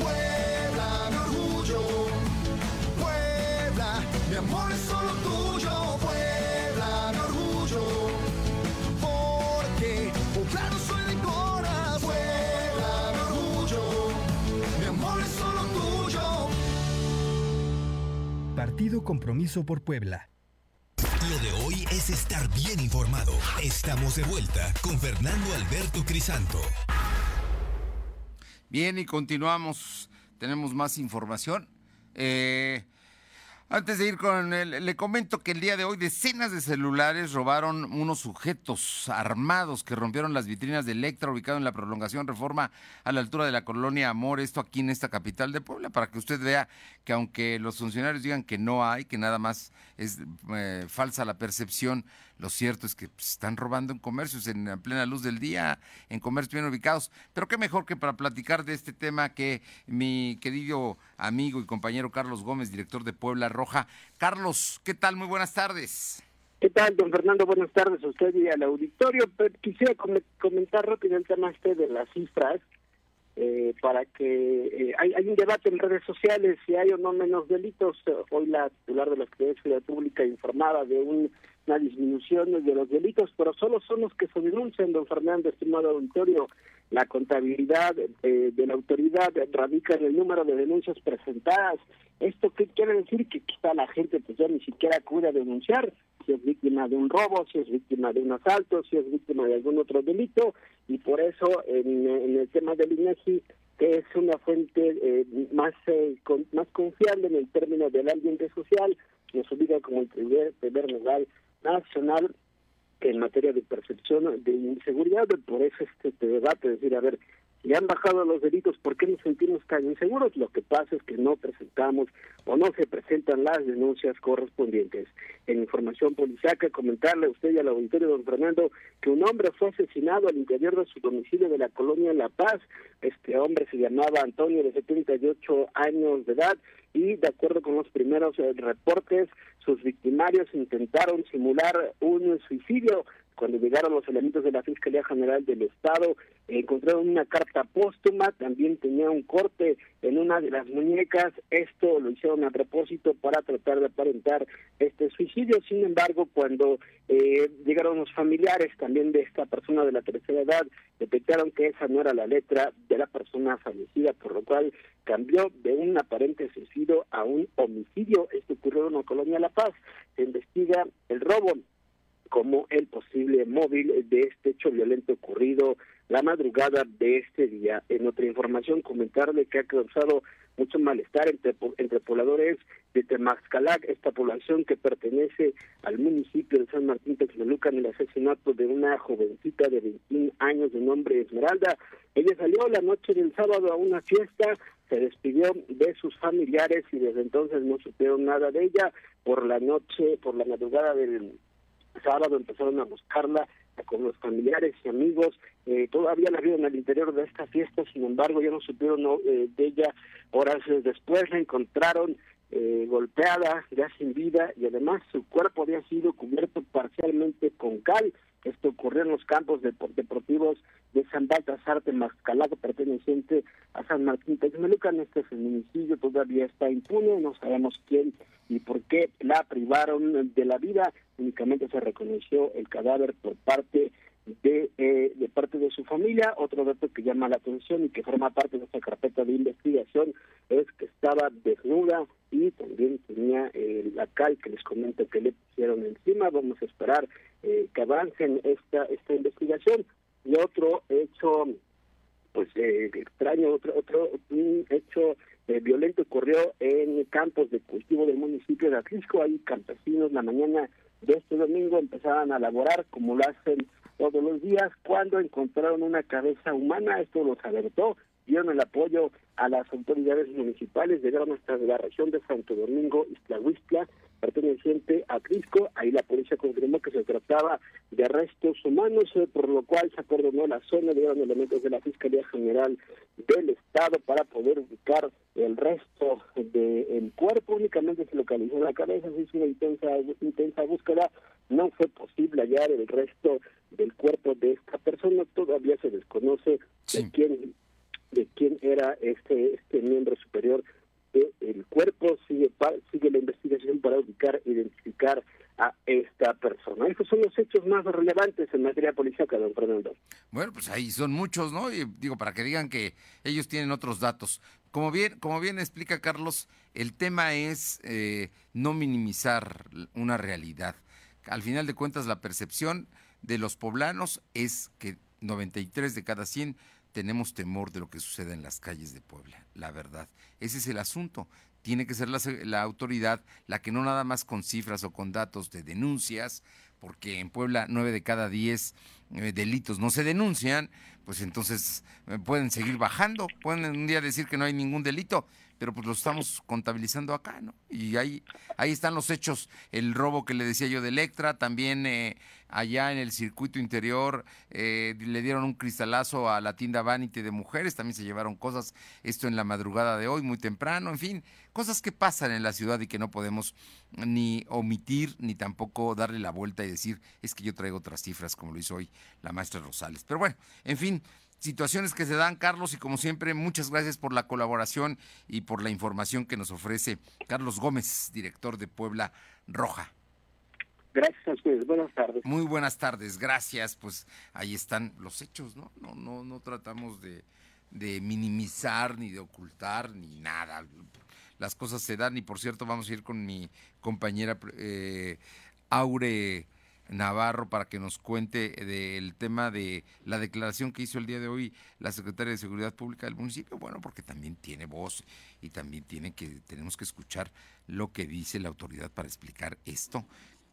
Speaker 18: Puebla, mi orgullo. Puebla, mi amor es solo tuyo. Puebla, mi orgullo. Porque, claro, soy de corazón. Puebla, mi orgullo. Mi amor es solo tuyo.
Speaker 19: Partido Compromiso por Puebla.
Speaker 6: Lo de hoy es estar bien informado. Estamos de vuelta con Fernando Alberto Crisanto.
Speaker 1: Bien, y continuamos. Tenemos más información. Eh, antes de ir con él, le comento que el día de hoy decenas de celulares robaron unos sujetos armados que rompieron las vitrinas de Electra ubicado en la prolongación Reforma a la altura de la colonia Amor, esto aquí en esta capital de Puebla, para que usted vea que aunque los funcionarios digan que no hay, que nada más es eh, falsa la percepción, lo cierto es que pues, están robando en comercios en plena luz del día, en comercios bien ubicados. Pero qué mejor que para platicar de este tema que mi querido amigo y compañero Carlos Gómez, director de Puebla Roja. Carlos, ¿qué tal? Muy buenas tardes.
Speaker 20: ¿Qué tal, don Fernando? Buenas tardes a usted y al auditorio. Pero quisiera comentar rápido el tema este de las cifras, eh, para que eh, hay, hay, un debate en redes sociales si hay o no menos delitos. Hoy la titular de la Secretaría Pública informaba de una disminución de los delitos, pero solo son los que se denuncian, don Fernando, estimado auditorio. La contabilidad eh, de la autoridad radica en el número de denuncias presentadas. ¿Esto qué quiere decir? Que quizá la gente pues ya ni siquiera acude a denunciar si es víctima de un robo, si es víctima de un asalto, si es víctima de algún otro delito, y por eso en, el tema del INEGI que es una fuente eh, más eh, más confiable en el término del ambiente social, nos obliga como el primer, primer lugar nacional en materia de percepción de inseguridad, por eso este, debate, decir, a ver, y han bajado los delitos, ¿por qué nos sentimos tan inseguros? Lo que pasa es que no presentamos o no se presentan las denuncias correspondientes. En información policiaca, comentarle a usted y al auditorio, don Fernando, que un hombre fue asesinado al interior de su domicilio de la colonia La Paz. Este hombre se llamaba Antonio, de 78 años de edad, y de acuerdo con los primeros eh, reportes, sus victimarios intentaron simular un suicidio cuando llegaron los elementos de la Fiscalía General del Estado, encontraron una carta póstuma, también tenía un corte en una de las muñecas. Esto lo hicieron a propósito para tratar de aparentar este suicidio. Sin embargo, cuando eh, llegaron los familiares también de esta persona de la tercera edad, detectaron que esa no era la letra de la persona fallecida, por lo cual cambió de un aparente suicidio a un homicidio. Esto ocurrió en la colonia La Paz. Se investiga el robo como el posible móvil de este hecho violento ocurrido la madrugada de este día. En otra información, comentarle que ha causado mucho malestar entre, entre pobladores de Temaxcalac, esta población que pertenece al municipio de San Martín Texmeluca en el asesinato de una jovencita de 21 años de nombre Esmeralda. Ella salió la noche del sábado a una fiesta, se despidió de sus familiares y desde entonces no supieron nada de ella. Por la noche, por la madrugada del sábado empezaron a buscarla con los familiares y amigos. Eh, todavía la vieron al interior de esta fiesta, sin embargo, ya no supieron eh, de ella. Horas después la encontraron eh, golpeada, ya sin vida, y además su cuerpo había sido cubierto parcialmente con cal. Esto ocurrió en los campos deportivos de San Baltasar de Mascalado, perteneciente a San Martín Texmelucan. Este feminicidio todavía está impune, no sabemos quién y por qué la privaron de la vida. Únicamente se reconoció el cadáver por parte de, eh, de parte de su familia. Otro dato que llama la atención y que forma parte de esta carpeta de investigación es que estaba desnuda y también tenía eh, la cal que les comento que le pusieron encima. Vamos a esperar eh, que avancen esta esta investigación. Y otro hecho, pues extraño, otro otro un hecho violento ocurrió en campos de cultivo del municipio de Atlisco. Ahí campesinos la mañana de este domingo empezaban a laborar como lo hacen todos los días cuando encontraron una cabeza humana, esto los alertó, dieron el apoyo a las autoridades municipales, llegaron hasta la región de Santo Domingo, Iztlahuistla, perteneciente a Crisco, ahí la policía confirmó que se trataba de restos humanos, eh, por lo cual se acordonó la zona, llegaron elementos de la Fiscalía General del Estado para poder ubicar el resto del cuerpo, únicamente se localizó la cabeza, se hizo una intensa, intensa búsqueda, no fue posible hallar el resto del cuerpo de esta persona, todavía se desconoce de quién de quién era este este miembro superior del cuerpo sigue sigue la investigación para ubicar identificar a esta persona. Esos son los hechos más relevantes en materia policíaca, don Fernando.
Speaker 1: Bueno, pues ahí son muchos, ¿no? Y digo, para que digan que ellos tienen otros datos. Como bien, como bien explica Carlos, el tema es eh, no minimizar una realidad. Al final de cuentas, la percepción de los poblanos es que 93 de cada 100 tenemos temor de lo que suceda en las calles de Puebla, la verdad. Ese es el asunto. Tiene que ser la, autoridad la que no nada más con cifras o con datos de denuncias, porque en Puebla nueve de cada diez eh, delitos no se denuncian, pues entonces eh, pueden seguir bajando, pueden un día decir que no hay ningún delito, pero pues lo estamos contabilizando acá, ¿no? Y ahí, ahí están los hechos, el robo que le decía yo de Electra, también eh, allá en el circuito interior eh, le dieron un cristalazo a la tienda Vanity de mujeres, también se llevaron cosas, esto en la madrugada de hoy, muy temprano, en fin, cosas que pasan en la ciudad y que no podemos ni omitir ni tampoco darle la vuelta y decir, es que yo traigo otras cifras como lo hizo hoy la maestra Rosales. Pero bueno, en fin, situaciones que se dan, Carlos, y como siempre, muchas gracias por la colaboración y por la información que nos ofrece Carlos Gómez, director de Puebla Roja.
Speaker 20: Gracias a ustedes, buenas tardes.
Speaker 1: Muy buenas tardes, gracias. Pues ahí están los hechos, ¿no? No, no, no tratamos de, de minimizar, ni de ocultar, ni nada. Las cosas se dan, y por cierto, vamos a ir con mi compañera eh, Aure. Navarro para que nos cuente del tema de la declaración que hizo el día de hoy la secretaria de Seguridad Pública del municipio. Bueno, porque también tiene voz y también tiene que tenemos que escuchar lo que dice la autoridad para explicar esto.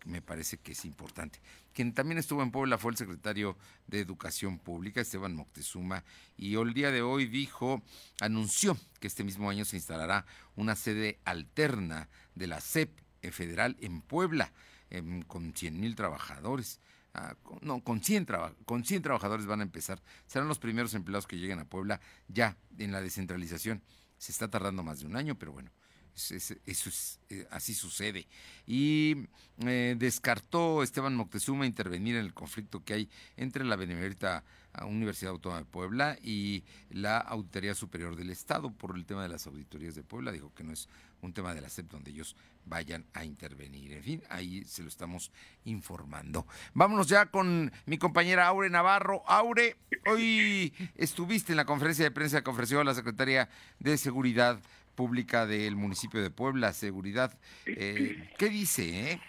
Speaker 1: Me parece que es importante. Quien también estuvo en Puebla fue el secretario de Educación Pública, Esteban Moctezuma, y el día de hoy dijo, anunció que este mismo año se instalará una sede alterna de la CEP federal en Puebla eh, con 100 mil trabajadores. Ah, con, no, con 100, con 100 trabajadores van a empezar. Serán los primeros empleados que lleguen a Puebla ya en la descentralización. Se está tardando más de un año, pero bueno, eso es, eh, así sucede. Y eh, descartó Esteban Moctezuma intervenir en el conflicto que hay entre la Benemérita Universidad Autónoma de Puebla y la Auditoría Superior del Estado por el tema de las auditorías de Puebla. Dijo que no es un tema de la SEP donde ellos vayan a intervenir. En fin, ahí se lo estamos informando. Vámonos ya con mi compañera Aure Navarro. Aure, hoy estuviste en la conferencia de prensa que ofreció la Secretaría de Seguridad Pública del municipio de Puebla, Seguridad. Eh, ¿Qué dice? Eh?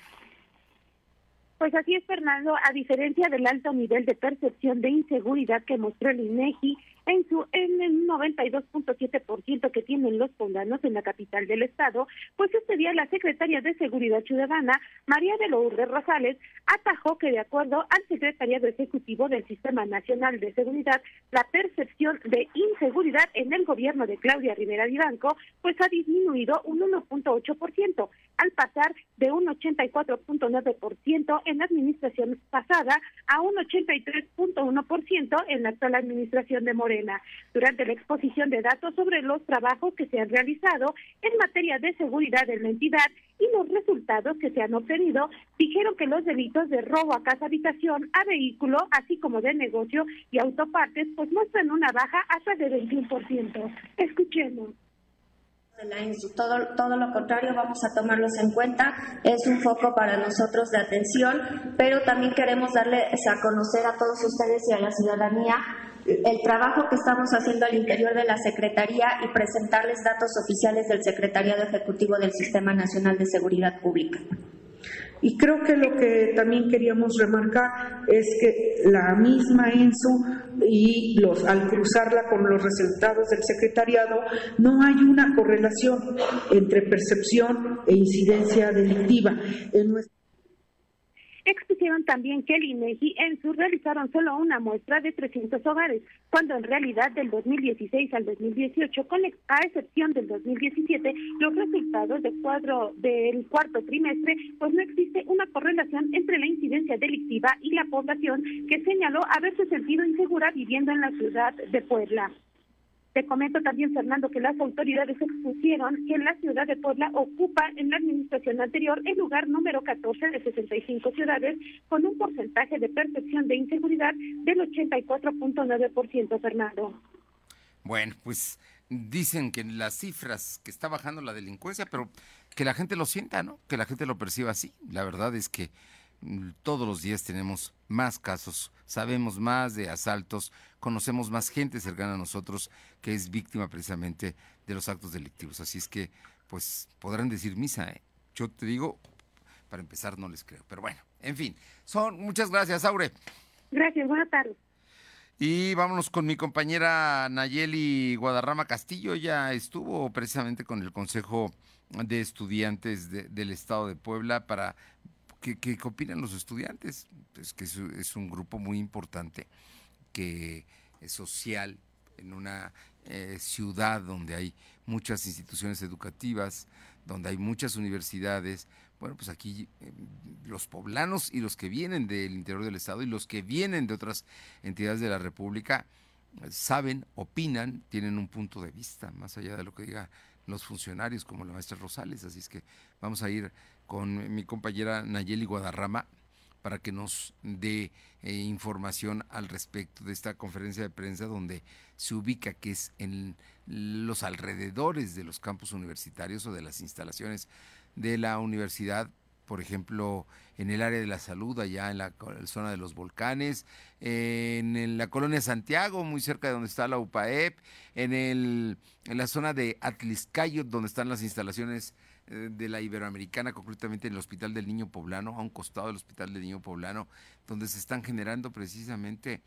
Speaker 2: Pues así es, Fernando. A diferencia del alto nivel de percepción de inseguridad que mostró el INEGI en su en el 92.7% que tienen los poblanos en la capital del estado, pues este día la secretaria de Seguridad Ciudadana, María de Lourdes Rosales, atajó que de acuerdo al secretariado ejecutivo del Sistema Nacional de Seguridad, la percepción de inseguridad en el gobierno de Claudia Rivera Vivanco pues ha disminuido un 1.8% al pasar de un 84.9% en la administración pasada a un 83.1% en la actual administración de Durante la exposición de datos sobre los trabajos que se han realizado en materia de seguridad en la entidad y los resultados que se han obtenido, dijeron que los delitos de robo a casa habitación, a vehículo, así como de negocio y autopartes, pues muestran una baja hasta de 21%. Escuchemos
Speaker 21: todo, todo lo contrario, vamos a tomarlos en cuenta. Es un foco para nosotros de atención, pero también queremos darles a conocer a todos ustedes y a la ciudadanía el trabajo que estamos haciendo al interior de la Secretaría y presentarles datos oficiales del Secretariado Ejecutivo del Sistema Nacional de Seguridad Pública.
Speaker 22: Y creo que lo que también queríamos remarcar es que la misma ENSU y los, al cruzarla con los resultados del secretariado, no hay una correlación entre percepción e incidencia delictiva. En
Speaker 2: Expusieron también que el INEGI en su realizaron solo una muestra de 300 hogares, cuando en realidad del 2016 al 2018, con a excepción del 2017, los resultados del cuadro del cuarto trimestre, pues no existe una correlación entre la incidencia delictiva y la población que señaló haberse sentido insegura viviendo en la ciudad de Puebla. Te comento también, Fernando, que las autoridades expusieron que la ciudad de Puebla ocupa en la administración anterior el lugar número 14 de 65 ciudades con un porcentaje de percepción de inseguridad del 84.9%, Fernando.
Speaker 1: Bueno, pues dicen que las cifras que está bajando la delincuencia, pero que la gente lo sienta, ¿no? Que la gente lo perciba así. La verdad es que todos los días tenemos más casos, sabemos más de asaltos, conocemos más gente cercana a nosotros que es víctima precisamente de los actos delictivos. Así es que, pues, podrán decir misa, ¿eh? Yo te digo, para empezar no les creo, pero bueno, en fin, son muchas gracias, Aure.
Speaker 2: Gracias, buenas tardes.
Speaker 1: Y vámonos con mi compañera Nayeli Guadarrama Castillo. Ella estuvo precisamente con el Consejo de Estudiantes del Estado de Puebla para ¿Qué, qué, opinan los estudiantes? Pues que es, un grupo muy importante, que es social, en una eh, ciudad donde hay muchas instituciones educativas, donde hay muchas universidades, bueno, pues aquí eh, los poblanos y los que vienen del interior del Estado y los que vienen de otras entidades de la República eh, saben, opinan, tienen un punto de vista, más allá de lo que digan los funcionarios como la maestra Rosales. Así es que vamos a ir con mi compañera Nayeli Guadarrama para que nos dé eh, información al respecto de esta conferencia de prensa donde se ubica que es en los alrededores de los campus universitarios o de las instalaciones de la universidad, por ejemplo, en el área de la salud, allá en la, zona de los volcanes, en, la colonia Santiago, muy cerca de donde está la UPAEP, en, el, en la zona de Atliscayo, donde están las instalaciones eh, de la Iberoamericana, concretamente en el Hospital del Niño Poblano, a un costado del Hospital del Niño Poblano, donde se están generando precisamente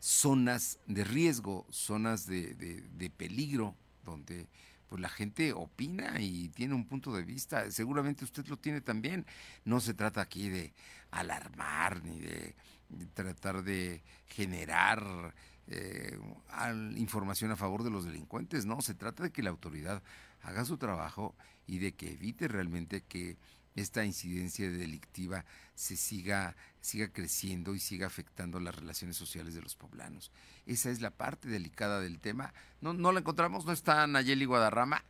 Speaker 1: zonas de riesgo, zonas de, de peligro, donde pues la gente opina y tiene un punto de vista. Seguramente usted lo tiene también. No se trata aquí de alarmar ni de, tratar de generar eh, información a favor de los delincuentes. No, se trata de que la autoridad haga su trabajo y de que evite realmente que esta incidencia delictiva se siga, siga creciendo y siga afectando las relaciones sociales de los poblanos. Esa es la parte delicada del tema. No, no la encontramos, no está Nayeli Guadarrama.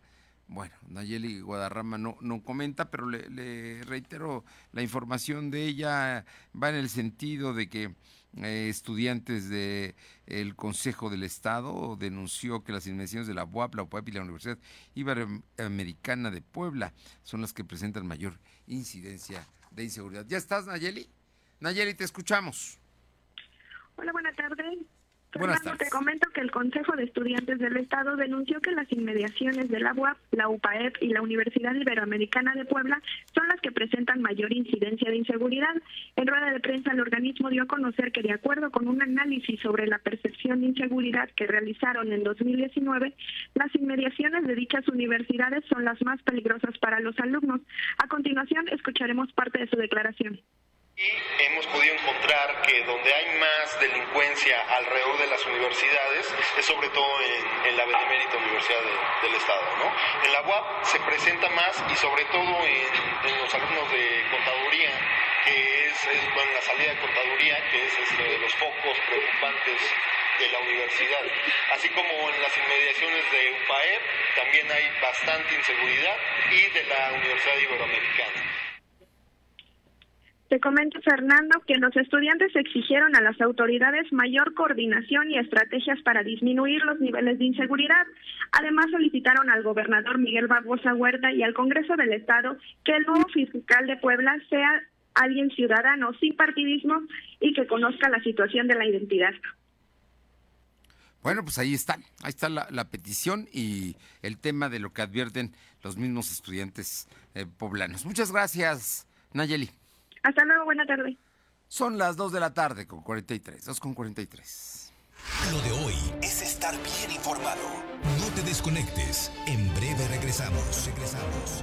Speaker 1: Bueno, Nayeli Guadarrama no, no comenta, pero le, reitero, la información de ella va en el sentido de que eh, estudiantes del el Consejo del Estado denunció que las inmediaciones de la UAP, la UAP y la Universidad Iberoamericana de Puebla son las que presentan mayor incidencia de inseguridad. ¿Ya estás, Nayeli? Nayeli, te escuchamos.
Speaker 5: Hola, buenas tardes.
Speaker 1: Buenas tardes.
Speaker 5: Te comento que el Consejo de Estudiantes del Estado denunció que las inmediaciones de la UAP, la UPAEP y la Universidad Iberoamericana de Puebla son las que presentan mayor incidencia de inseguridad. En rueda de prensa, el organismo dio a conocer que, de acuerdo con un análisis sobre la percepción de inseguridad que realizaron en 2019, las inmediaciones de dichas universidades son las más peligrosas para los alumnos. A continuación, escucharemos parte de su declaración.
Speaker 23: Y hemos podido encontrar que donde hay más delincuencia alrededor de las universidades es sobre todo en, la Benemérita Universidad del Estado. ¿no? En la UAP se presenta más y sobre todo en, los alumnos de contaduría, que es, bueno, la salida de contaduría, que es este, de los focos preocupantes de la universidad. Así como en las inmediaciones de UPAEP también hay bastante inseguridad y de la Universidad Iberoamericana.
Speaker 5: Te comento, Fernando, que los estudiantes exigieron a las autoridades mayor coordinación y estrategias para disminuir los niveles de inseguridad. Además, solicitaron al gobernador Miguel Barbosa Huerta y al Congreso del Estado que el nuevo fiscal de Puebla sea alguien ciudadano, sin partidismo y que conozca la situación de la identidad.
Speaker 1: Bueno, pues ahí está, ahí está la, petición y el tema de lo que advierten los mismos estudiantes eh, poblanos. Muchas gracias, Nayeli.
Speaker 5: Hasta luego, buena tarde.
Speaker 1: Son las 2 de la tarde con 43, 2 con 43.
Speaker 6: Lo de hoy es estar bien informado. No te desconectes. En breve regresamos. Regresamos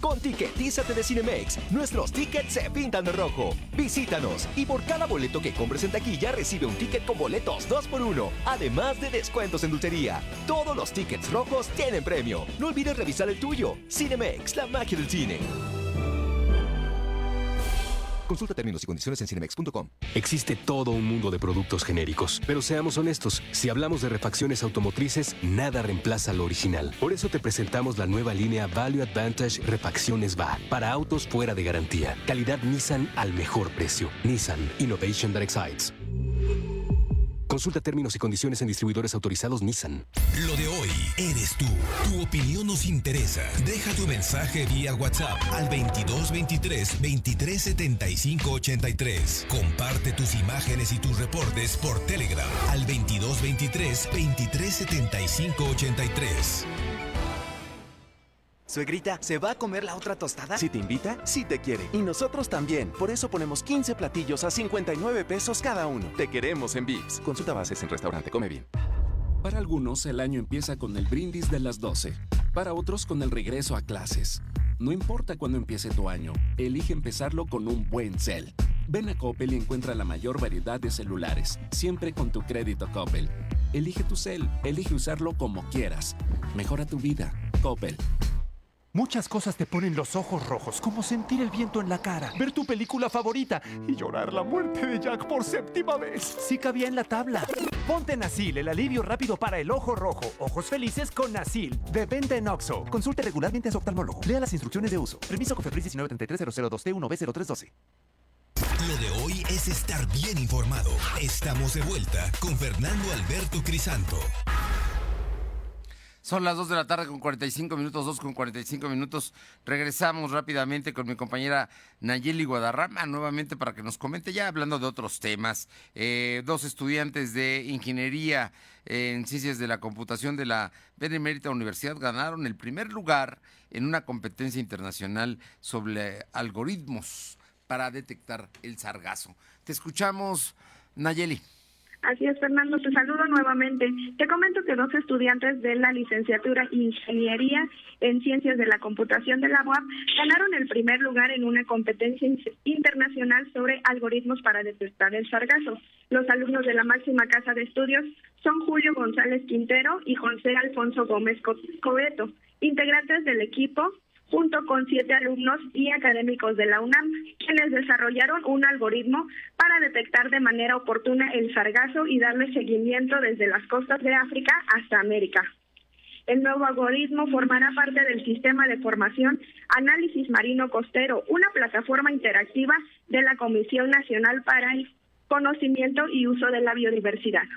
Speaker 13: Con Tiquetízate de Cinemex, nuestros tickets se pintan de rojo. Visítanos y por cada boleto que compres en taquilla recibe un ticket con boletos 2x1, además de descuentos en dulcería. Todos los tickets rojos tienen premio. No olvides revisar el tuyo. Cinemex, la magia del cine. Consulta términos y condiciones en cinemex.com.
Speaker 7: Existe todo un mundo de productos genéricos, pero seamos honestos, si hablamos de refacciones automotrices, nada reemplaza lo original. Por eso te presentamos la nueva línea Value Advantage Refacciones VA para autos fuera de garantía. Calidad Nissan al mejor precio. Nissan Innovation that excites. Consulta términos y condiciones en distribuidores autorizados Nissan.
Speaker 6: Lo de hoy eres tú. Tu opinión nos interesa. Deja tu mensaje vía WhatsApp al 2223 2375 83. Comparte tus imágenes y tus reportes por Telegram al 2223 2375 83.
Speaker 24: Suegrita, ¿se va a comer la otra tostada?
Speaker 13: Si te invita, sí te quiere. Y nosotros también. Por eso ponemos 15 platillos a 59 pesos cada uno. Te queremos en Vips. Consulta bases en restaurante. Come bien.
Speaker 11: Para algunos, el año empieza con el brindis de las 12. Para otros, con el regreso a clases. No importa cuándo empiece tu año, elige empezarlo con un buen cel. Ven a Coppel y encuentra la mayor variedad de celulares, siempre con tu crédito Coppel. Elige tu cel, elige usarlo como quieras. Mejora tu vida. Coppel.
Speaker 14: Muchas cosas te ponen los ojos rojos, como sentir el viento en la cara, ver tu película favorita y llorar la muerte de Jack por séptima vez. Sí cabía en la tabla. Ponte Nasil, el alivio rápido para el ojo rojo. Ojos felices con Nasil. De venta en Oxo. Consulte regularmente a su oftalmólogo. Lea las instrucciones de uso. Permiso Cofepris 1933 t 1 b 0312
Speaker 6: Lo de hoy es estar bien informado. Estamos de vuelta con Fernando Alberto Crisanto.
Speaker 1: Son las 2 de la tarde con 45 minutos, 2 con 45 minutos. Regresamos rápidamente con mi compañera Nayeli Guadarrama nuevamente para que nos comente ya hablando de otros temas. Eh, dos estudiantes de ingeniería en ciencias de la computación de la Benemérita Universidad ganaron el primer lugar en una competencia internacional sobre algoritmos para detectar el sargazo. Te escuchamos, Nayeli.
Speaker 5: Así es, Fernando, te saludo nuevamente. Te comento que dos estudiantes de la licenciatura Ingeniería en Ciencias de la Computación de la UAP ganaron el primer lugar en una competencia internacional sobre algoritmos para detectar el sargazo. Los alumnos de la máxima casa de estudios son Julio González Quintero y José Alfonso Gómez Cobeto, integrantes del equipo junto con siete alumnos y académicos de la UNAM, quienes desarrollaron un algoritmo para detectar de manera oportuna el sargazo y darle seguimiento desde las costas de África hasta América. El nuevo algoritmo formará parte del sistema de formación Análisis Marino Costero, una plataforma interactiva de la Comisión Nacional para el Conocimiento y Uso de la Biodiversidad.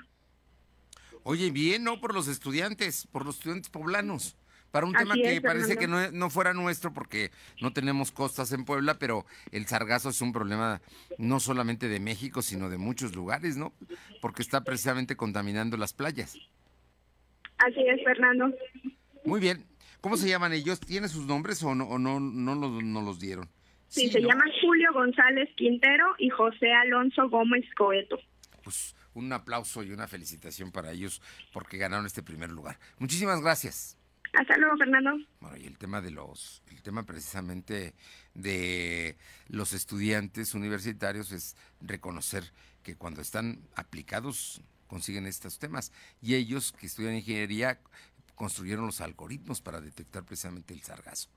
Speaker 1: Oye, bien, ¿no? Por los estudiantes, por los estudiantes poblanos para un tema que parece que no, fuera nuestro porque no tenemos costas en Puebla, pero el sargazo es un problema no solamente de México, sino de muchos lugares, ¿no? Porque está precisamente contaminando las playas.
Speaker 5: Así es, Fernando.
Speaker 1: Muy bien. ¿Cómo se llaman ellos? ¿Tienen sus nombres o no, no, no, no, los dieron?
Speaker 5: Sí, se llaman Julio González Quintero y José Alonso Gómez Coeto.
Speaker 1: Pues un aplauso y una felicitación para ellos porque ganaron este primer lugar. Muchísimas gracias.
Speaker 5: Hasta luego, Fernando.
Speaker 1: Bueno, y el tema de los, el tema precisamente de los estudiantes universitarios es reconocer que cuando están aplicados consiguen estos temas. Y ellos que estudian ingeniería construyeron los algoritmos para detectar precisamente el sargazo.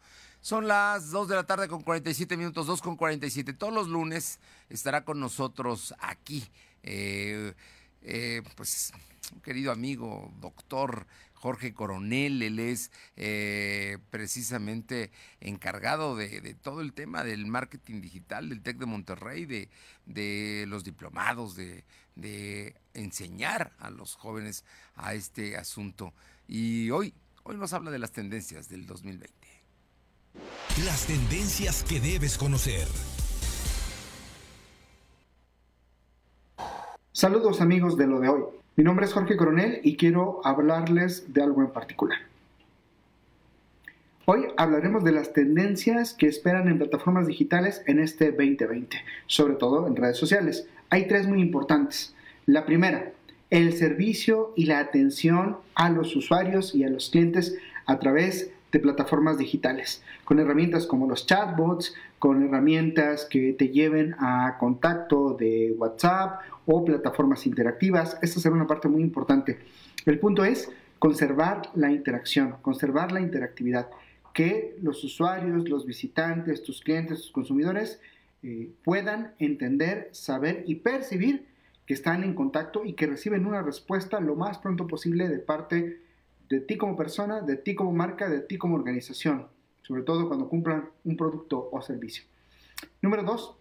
Speaker 1: Son las 2 de la tarde con 47 minutos, 2 con 47. Todos los lunes estará con nosotros aquí, eh, eh, pues, un querido amigo, doctor Jorge Coronel, él es eh, precisamente encargado de, todo el tema del marketing digital del TEC de Monterrey, de, de los diplomados, de, de, enseñar a los jóvenes a este asunto. Y hoy, hoy nos habla de las tendencias del 2020.
Speaker 6: Las tendencias que debes conocer.
Speaker 25: Saludos amigos de lo de hoy. Mi nombre es Jorge Coronel y quiero hablarles de algo en particular. Hoy hablaremos de las tendencias que esperan en plataformas digitales en este 2020, sobre todo en redes sociales. Hay tres muy importantes. La primera, el servicio y la atención a los usuarios y a los clientes a través de plataformas digitales, con herramientas como los chatbots, con herramientas que te lleven a contacto de WhatsApp o plataformas interactivas. Esta será una parte muy importante. El punto es conservar la interacción, conservar la interactividad, que los usuarios, los visitantes, tus clientes, tus consumidores eh, puedan entender, saber y percibir que están en contacto y que reciben una respuesta lo más pronto posible de parte de ti como persona, de ti como marca, de ti como organización, sobre todo cuando cumplan un producto o servicio. Número dos,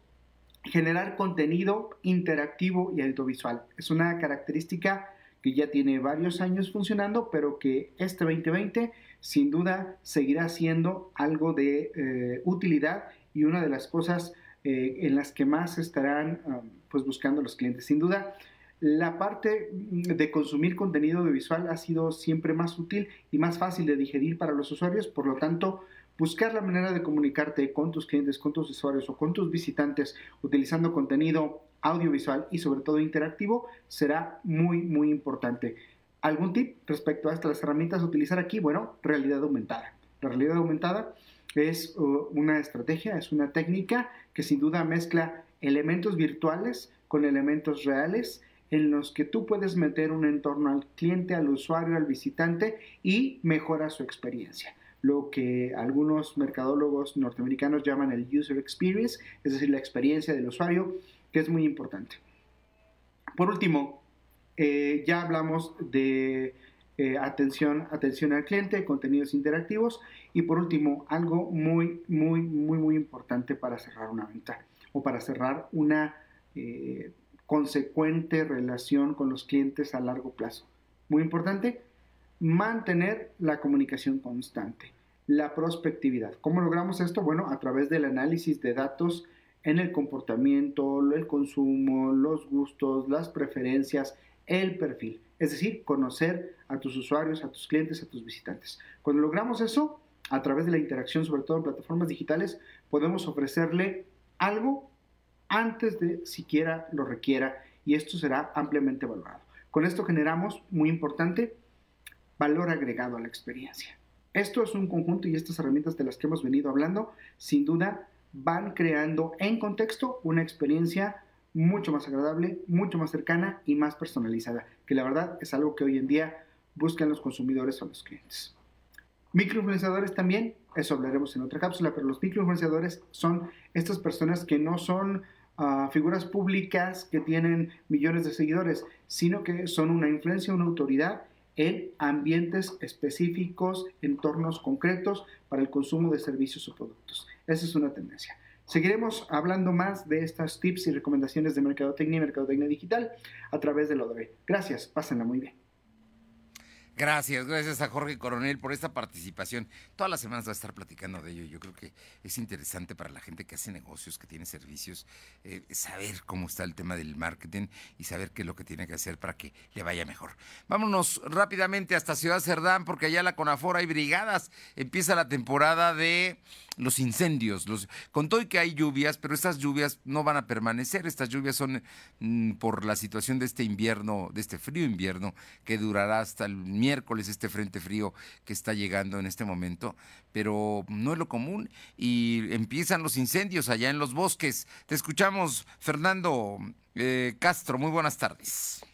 Speaker 25: generar contenido interactivo y audiovisual. Es una característica que ya tiene varios años funcionando, pero que este 2020 sin duda seguirá siendo algo de eh, utilidad y una de las cosas eh, en las que más estarán pues buscando los clientes. Sin duda, la parte de consumir contenido audiovisual ha sido siempre más útil y más fácil de digerir para los usuarios, por lo tanto, buscar la manera de comunicarte con tus clientes, con tus usuarios o con tus visitantes utilizando contenido audiovisual y sobre todo interactivo será muy, muy importante. ¿Algún tip respecto a estas herramientas a utilizar aquí? Bueno, realidad aumentada. La realidad aumentada es uh, una estrategia, es una técnica que sin duda mezcla elementos virtuales con elementos reales en los que tú puedes meter un entorno al cliente, al usuario, al visitante y mejora su experiencia. Lo que algunos mercadólogos norteamericanos llaman el user experience, es decir, la experiencia del usuario, que es muy importante. Por último, eh, ya hablamos de eh, atención, atención al cliente, contenidos interactivos y por último, algo muy, muy, muy, muy importante para cerrar una venta o para cerrar una eh, consecuente relación con los clientes a largo plazo. Muy importante, mantener la comunicación constante, la prospectividad. ¿Cómo logramos esto? Bueno, a través del análisis de datos en el comportamiento, el consumo, los gustos, las preferencias, el perfil. Es decir, conocer a tus usuarios, a tus clientes, a tus visitantes. Cuando logramos eso, a través de la interacción, sobre todo en plataformas digitales, podemos ofrecerle algo antes de siquiera lo requiera y esto será ampliamente valorado. Con esto generamos, muy importante, valor agregado a la experiencia. Esto es un conjunto y estas herramientas de las que hemos venido hablando, sin duda, van creando en contexto una experiencia mucho más agradable, mucho más cercana y más personalizada, que la verdad es algo que hoy en día buscan los consumidores o los clientes. Microinfluenciadores también, eso hablaremos en otra cápsula, pero los microinfluenciadores son estas personas que no son uh, figuras públicas que tienen millones de seguidores, sino que son una influencia, una autoridad en ambientes específicos, entornos concretos para el consumo de servicios o productos. Esa es una tendencia. Seguiremos hablando más de estas tips y recomendaciones de mercadotecnia y mercadotecnia digital a través de lo de Gracias, pásenla muy bien.
Speaker 1: Gracias, gracias a Jorge Coronel por esta participación. Todas las semanas va a estar platicando de ello. Yo creo que es interesante para la gente que hace negocios, que tiene servicios, eh, saber cómo está el tema del marketing y saber qué es lo que tiene que hacer para que le vaya mejor. Vámonos rápidamente hasta Ciudad Cerdán, porque allá la Conafora hay brigadas. Empieza la temporada de los incendios. Los, con y que hay lluvias, pero estas lluvias no van a permanecer. Estas lluvias son mm, por la situación de este invierno, de este frío invierno, que durará hasta el miércoles, este frente frío que está llegando en este momento. Pero no es lo común y empiezan los incendios allá en los bosques. Te escuchamos, Fernando eh, Castro. Muy buenas tardes.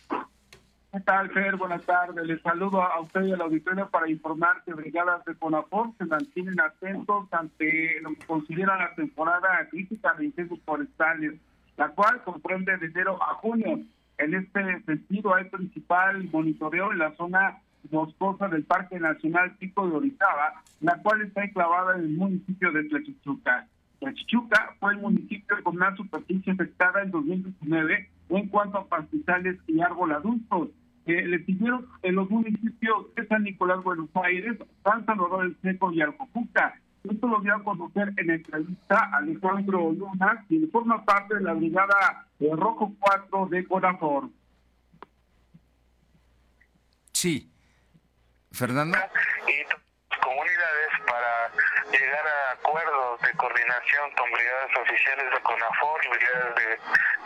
Speaker 26: ¿Qué tal, Fer? Buenas tardes. Les saludo a usted y al auditorio para informar que brigadas de CONAFOR se mantienen atentos ante lo que consideran la temporada crítica de incendios forestales, la cual comprende de enero a junio. En este sentido, hay principal monitoreo en la zona boscosa del Parque Nacional Pico de Orizaba, la cual está enclavada en el municipio de Tlachichuca. Tlachichuca fue el municipio con más superficie afectada en 2019 en cuanto a pastizales y árbol adultos le siguieron en los municipios de San Nicolás, Buenos Aires, San Salvador del Seco y Alcopuca. Esto lo dio a conocer en entrevista Alejandro Luna, quien forma parte de la brigada Rojo 4 de Corazón.
Speaker 1: Sí. Fernando.
Speaker 23: Y comunidades para llegar a acuerdos de coordinación con brigadas oficiales de CONAFOR brigadas de,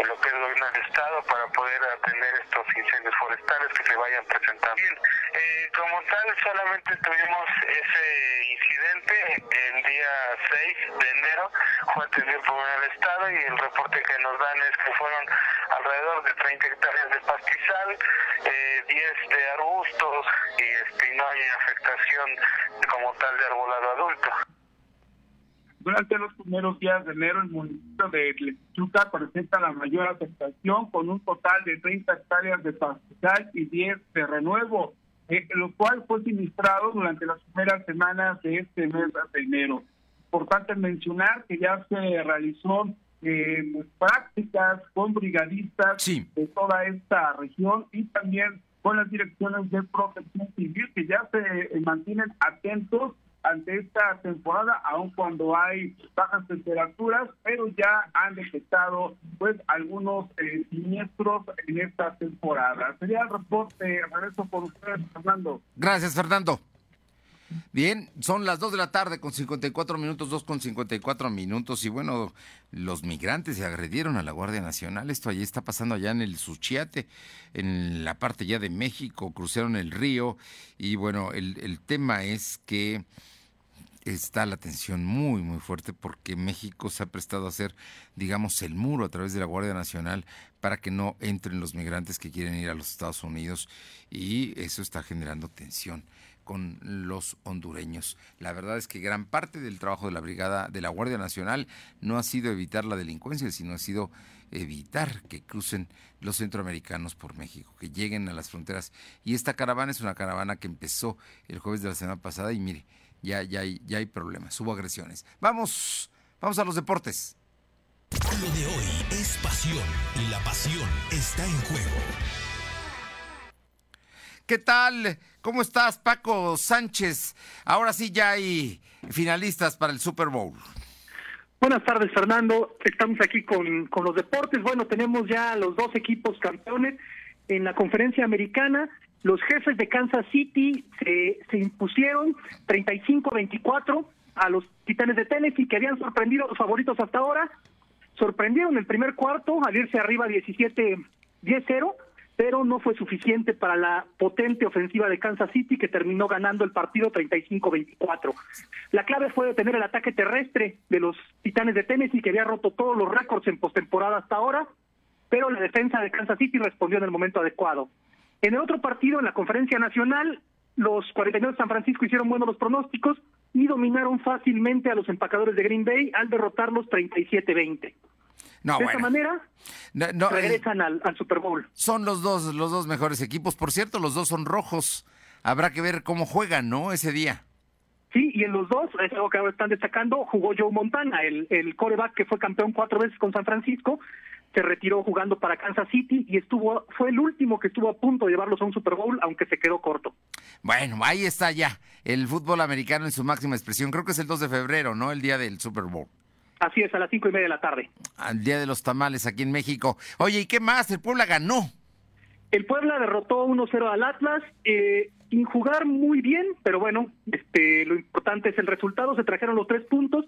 Speaker 23: lo que es gobierno del Estado para poder atender estos incendios forestales que se vayan presentando. Bien, eh, como tal, solamente tuvimos ese incidente el día 6 de enero, fue atendido por el Estado y el reporte que nos dan es que fueron alrededor de 30 hectáreas de pastizal, eh, 10 de arbustos y, este, no hay afectación como tal de arbolado adulto.
Speaker 26: Durante los primeros días de enero, el municipio de Tlechuca presenta la mayor afectación con un total de 30 hectáreas de pastizal y 10 de renuevo, eh, lo cual fue sinistrado durante las primeras semanas de este mes de enero. Importante mencionar que ya se realizó eh, pues, prácticas con brigadistas de toda esta región y también con las direcciones de protección civil que ya se eh, mantienen atentos ante esta temporada, aun cuando hay bajas temperaturas, pero ya han detectado pues algunos eh, siniestros en esta temporada. Sería el reporte, regreso por ustedes, Fernando.
Speaker 1: Gracias, Fernando. Bien, son las 2 de la tarde con 54 minutos, 2 con 54 minutos. Y bueno, los migrantes se agredieron a la Guardia Nacional. Esto allí está pasando allá en el Suchiate, en la parte ya de México. Cruzaron el río. Y bueno, el, el tema es que está la tensión muy, muy fuerte porque México se ha prestado a hacer, digamos, el muro a través de la Guardia Nacional para que no entren los migrantes que quieren ir a los Estados Unidos y eso está generando tensión con los hondureños. La verdad es que gran parte del trabajo de la brigada de la Guardia Nacional no ha sido evitar la delincuencia, sino ha sido evitar que crucen los centroamericanos por México, que lleguen a las fronteras. Y esta caravana es una caravana que empezó el jueves de la semana pasada y mire, ya, ya, hay, ya hay problemas, hubo agresiones. Vamos, vamos a los deportes.
Speaker 6: Lo de hoy es pasión y la pasión está en juego.
Speaker 1: ¿Qué tal? ¿Cómo estás, Paco Sánchez? Ahora sí ya hay finalistas para el Super Bowl.
Speaker 27: Buenas tardes, Fernando. Estamos aquí con, con los deportes. Bueno, tenemos ya los dos equipos campeones en la conferencia americana. Los jefes de Kansas City se, se impusieron 35-24 a los Titanes de Tennessee, que habían sorprendido a los favoritos hasta ahora. Sorprendieron el primer cuarto al irse arriba 17-10-0, pero no fue suficiente para la potente ofensiva de Kansas City, que terminó ganando el partido 35-24. La clave fue detener el ataque terrestre de los Titanes de Tennessee, que había roto todos los récords en postemporada hasta ahora, pero la defensa de Kansas City respondió en el momento adecuado. En el otro partido, en la conferencia nacional, los 49 de San Francisco hicieron buenos los pronósticos y dominaron fácilmente a los empacadores de Green Bay al derrotarlos 37-20.
Speaker 1: No,
Speaker 27: de
Speaker 1: bueno.
Speaker 27: esta manera,
Speaker 1: No, no, eh,
Speaker 27: regresan al, al Super Bowl.
Speaker 1: son los dos, los dos mejores equipos. Por cierto, los dos son rojos. Habrá que ver cómo juegan, ¿no? Ese día.
Speaker 27: Sí, y en los dos, es algo que ahora están destacando, jugó Joe Montana, el, el coreback que fue campeón cuatro veces con San Francisco, se retiró jugando para Kansas City y estuvo fue el último que estuvo a punto de llevarlos a un Super Bowl, aunque se quedó corto.
Speaker 1: Bueno, ahí está ya el fútbol americano en su máxima expresión. Creo que es el 2 de febrero, ¿no? El día del Super Bowl.
Speaker 27: Así es, a las cinco y media de la tarde.
Speaker 1: Al día de los tamales aquí en México. Oye, ¿y qué más? El Puebla ganó.
Speaker 27: El Puebla derrotó 1-0 al Atlas, eh, sin jugar muy bien, pero bueno, este, lo importante es el resultado, se trajeron los tres puntos,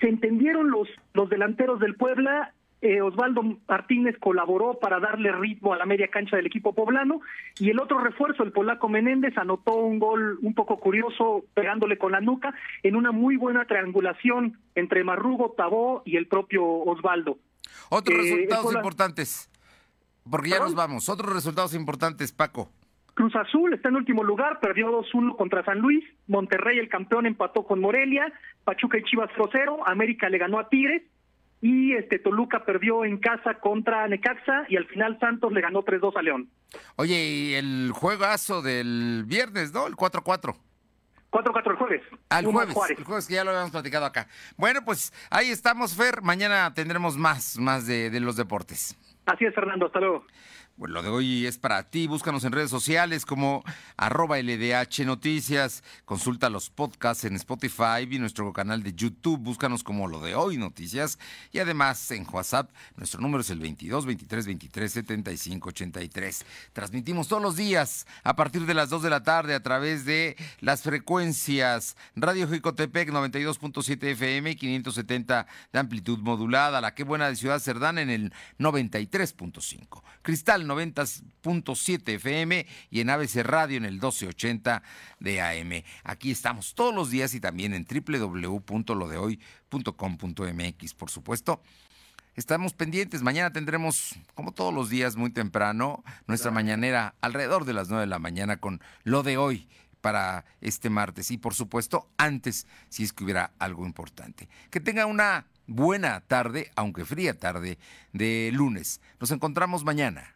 Speaker 27: se entendieron los, los delanteros del Puebla, eh, Osvaldo Martínez colaboró para darle ritmo a la media cancha del equipo poblano, y el otro refuerzo, el polaco Menéndez, anotó un gol un poco curioso, pegándole con la nuca, en una muy buena triangulación entre Marrugo, Tabó y el propio Osvaldo.
Speaker 1: Otros
Speaker 27: Eh,
Speaker 1: resultados importantes. Porque ya nos vamos. Otros resultados importantes, Paco.
Speaker 27: Cruz Azul está en último lugar, perdió 2-1 contra San Luis. Monterrey, el campeón, empató con Morelia. Pachuca y Chivas 0-0. América le ganó a Tigres. Y este Toluca perdió en casa contra Necaxa. Y al final Santos le ganó 3-2 a León.
Speaker 1: Oye, y el juegazo del viernes, ¿no? El 4-4.
Speaker 27: 4-4 el jueves.
Speaker 1: Al jueves,
Speaker 27: Juárez.
Speaker 1: el jueves que ya lo habíamos platicado acá. Bueno, pues ahí estamos, Fer. Mañana tendremos más, más de, de los deportes.
Speaker 27: Así es, Fernando. Hasta luego.
Speaker 1: Bueno, lo de hoy es para ti. Búscanos en redes sociales como arroba LDH Noticias. Consulta los podcasts en Spotify y nuestro canal de YouTube. Búscanos como lo de hoy Noticias. Y además en WhatsApp, nuestro número es el 22 23 23 75 83. Transmitimos todos los días a partir de las 2 de la tarde a través de las frecuencias Radio Jicotepec 92.7 FM y 570 de amplitud modulada. La que buena de Ciudad Cerdán en el 93.5. Cristal 90.7 FM y en ABC Radio en el 1280 de AM. Aquí estamos todos los días y también en www.lodehoy.com.mx, por supuesto. Estamos pendientes. Mañana tendremos, como todos los días, muy temprano, nuestra mañanera alrededor de las 9 de la mañana con lo de hoy para este martes. Y por supuesto, antes, si es que hubiera algo importante. Que tenga una buena tarde, aunque fría tarde, de lunes. Nos encontramos mañana.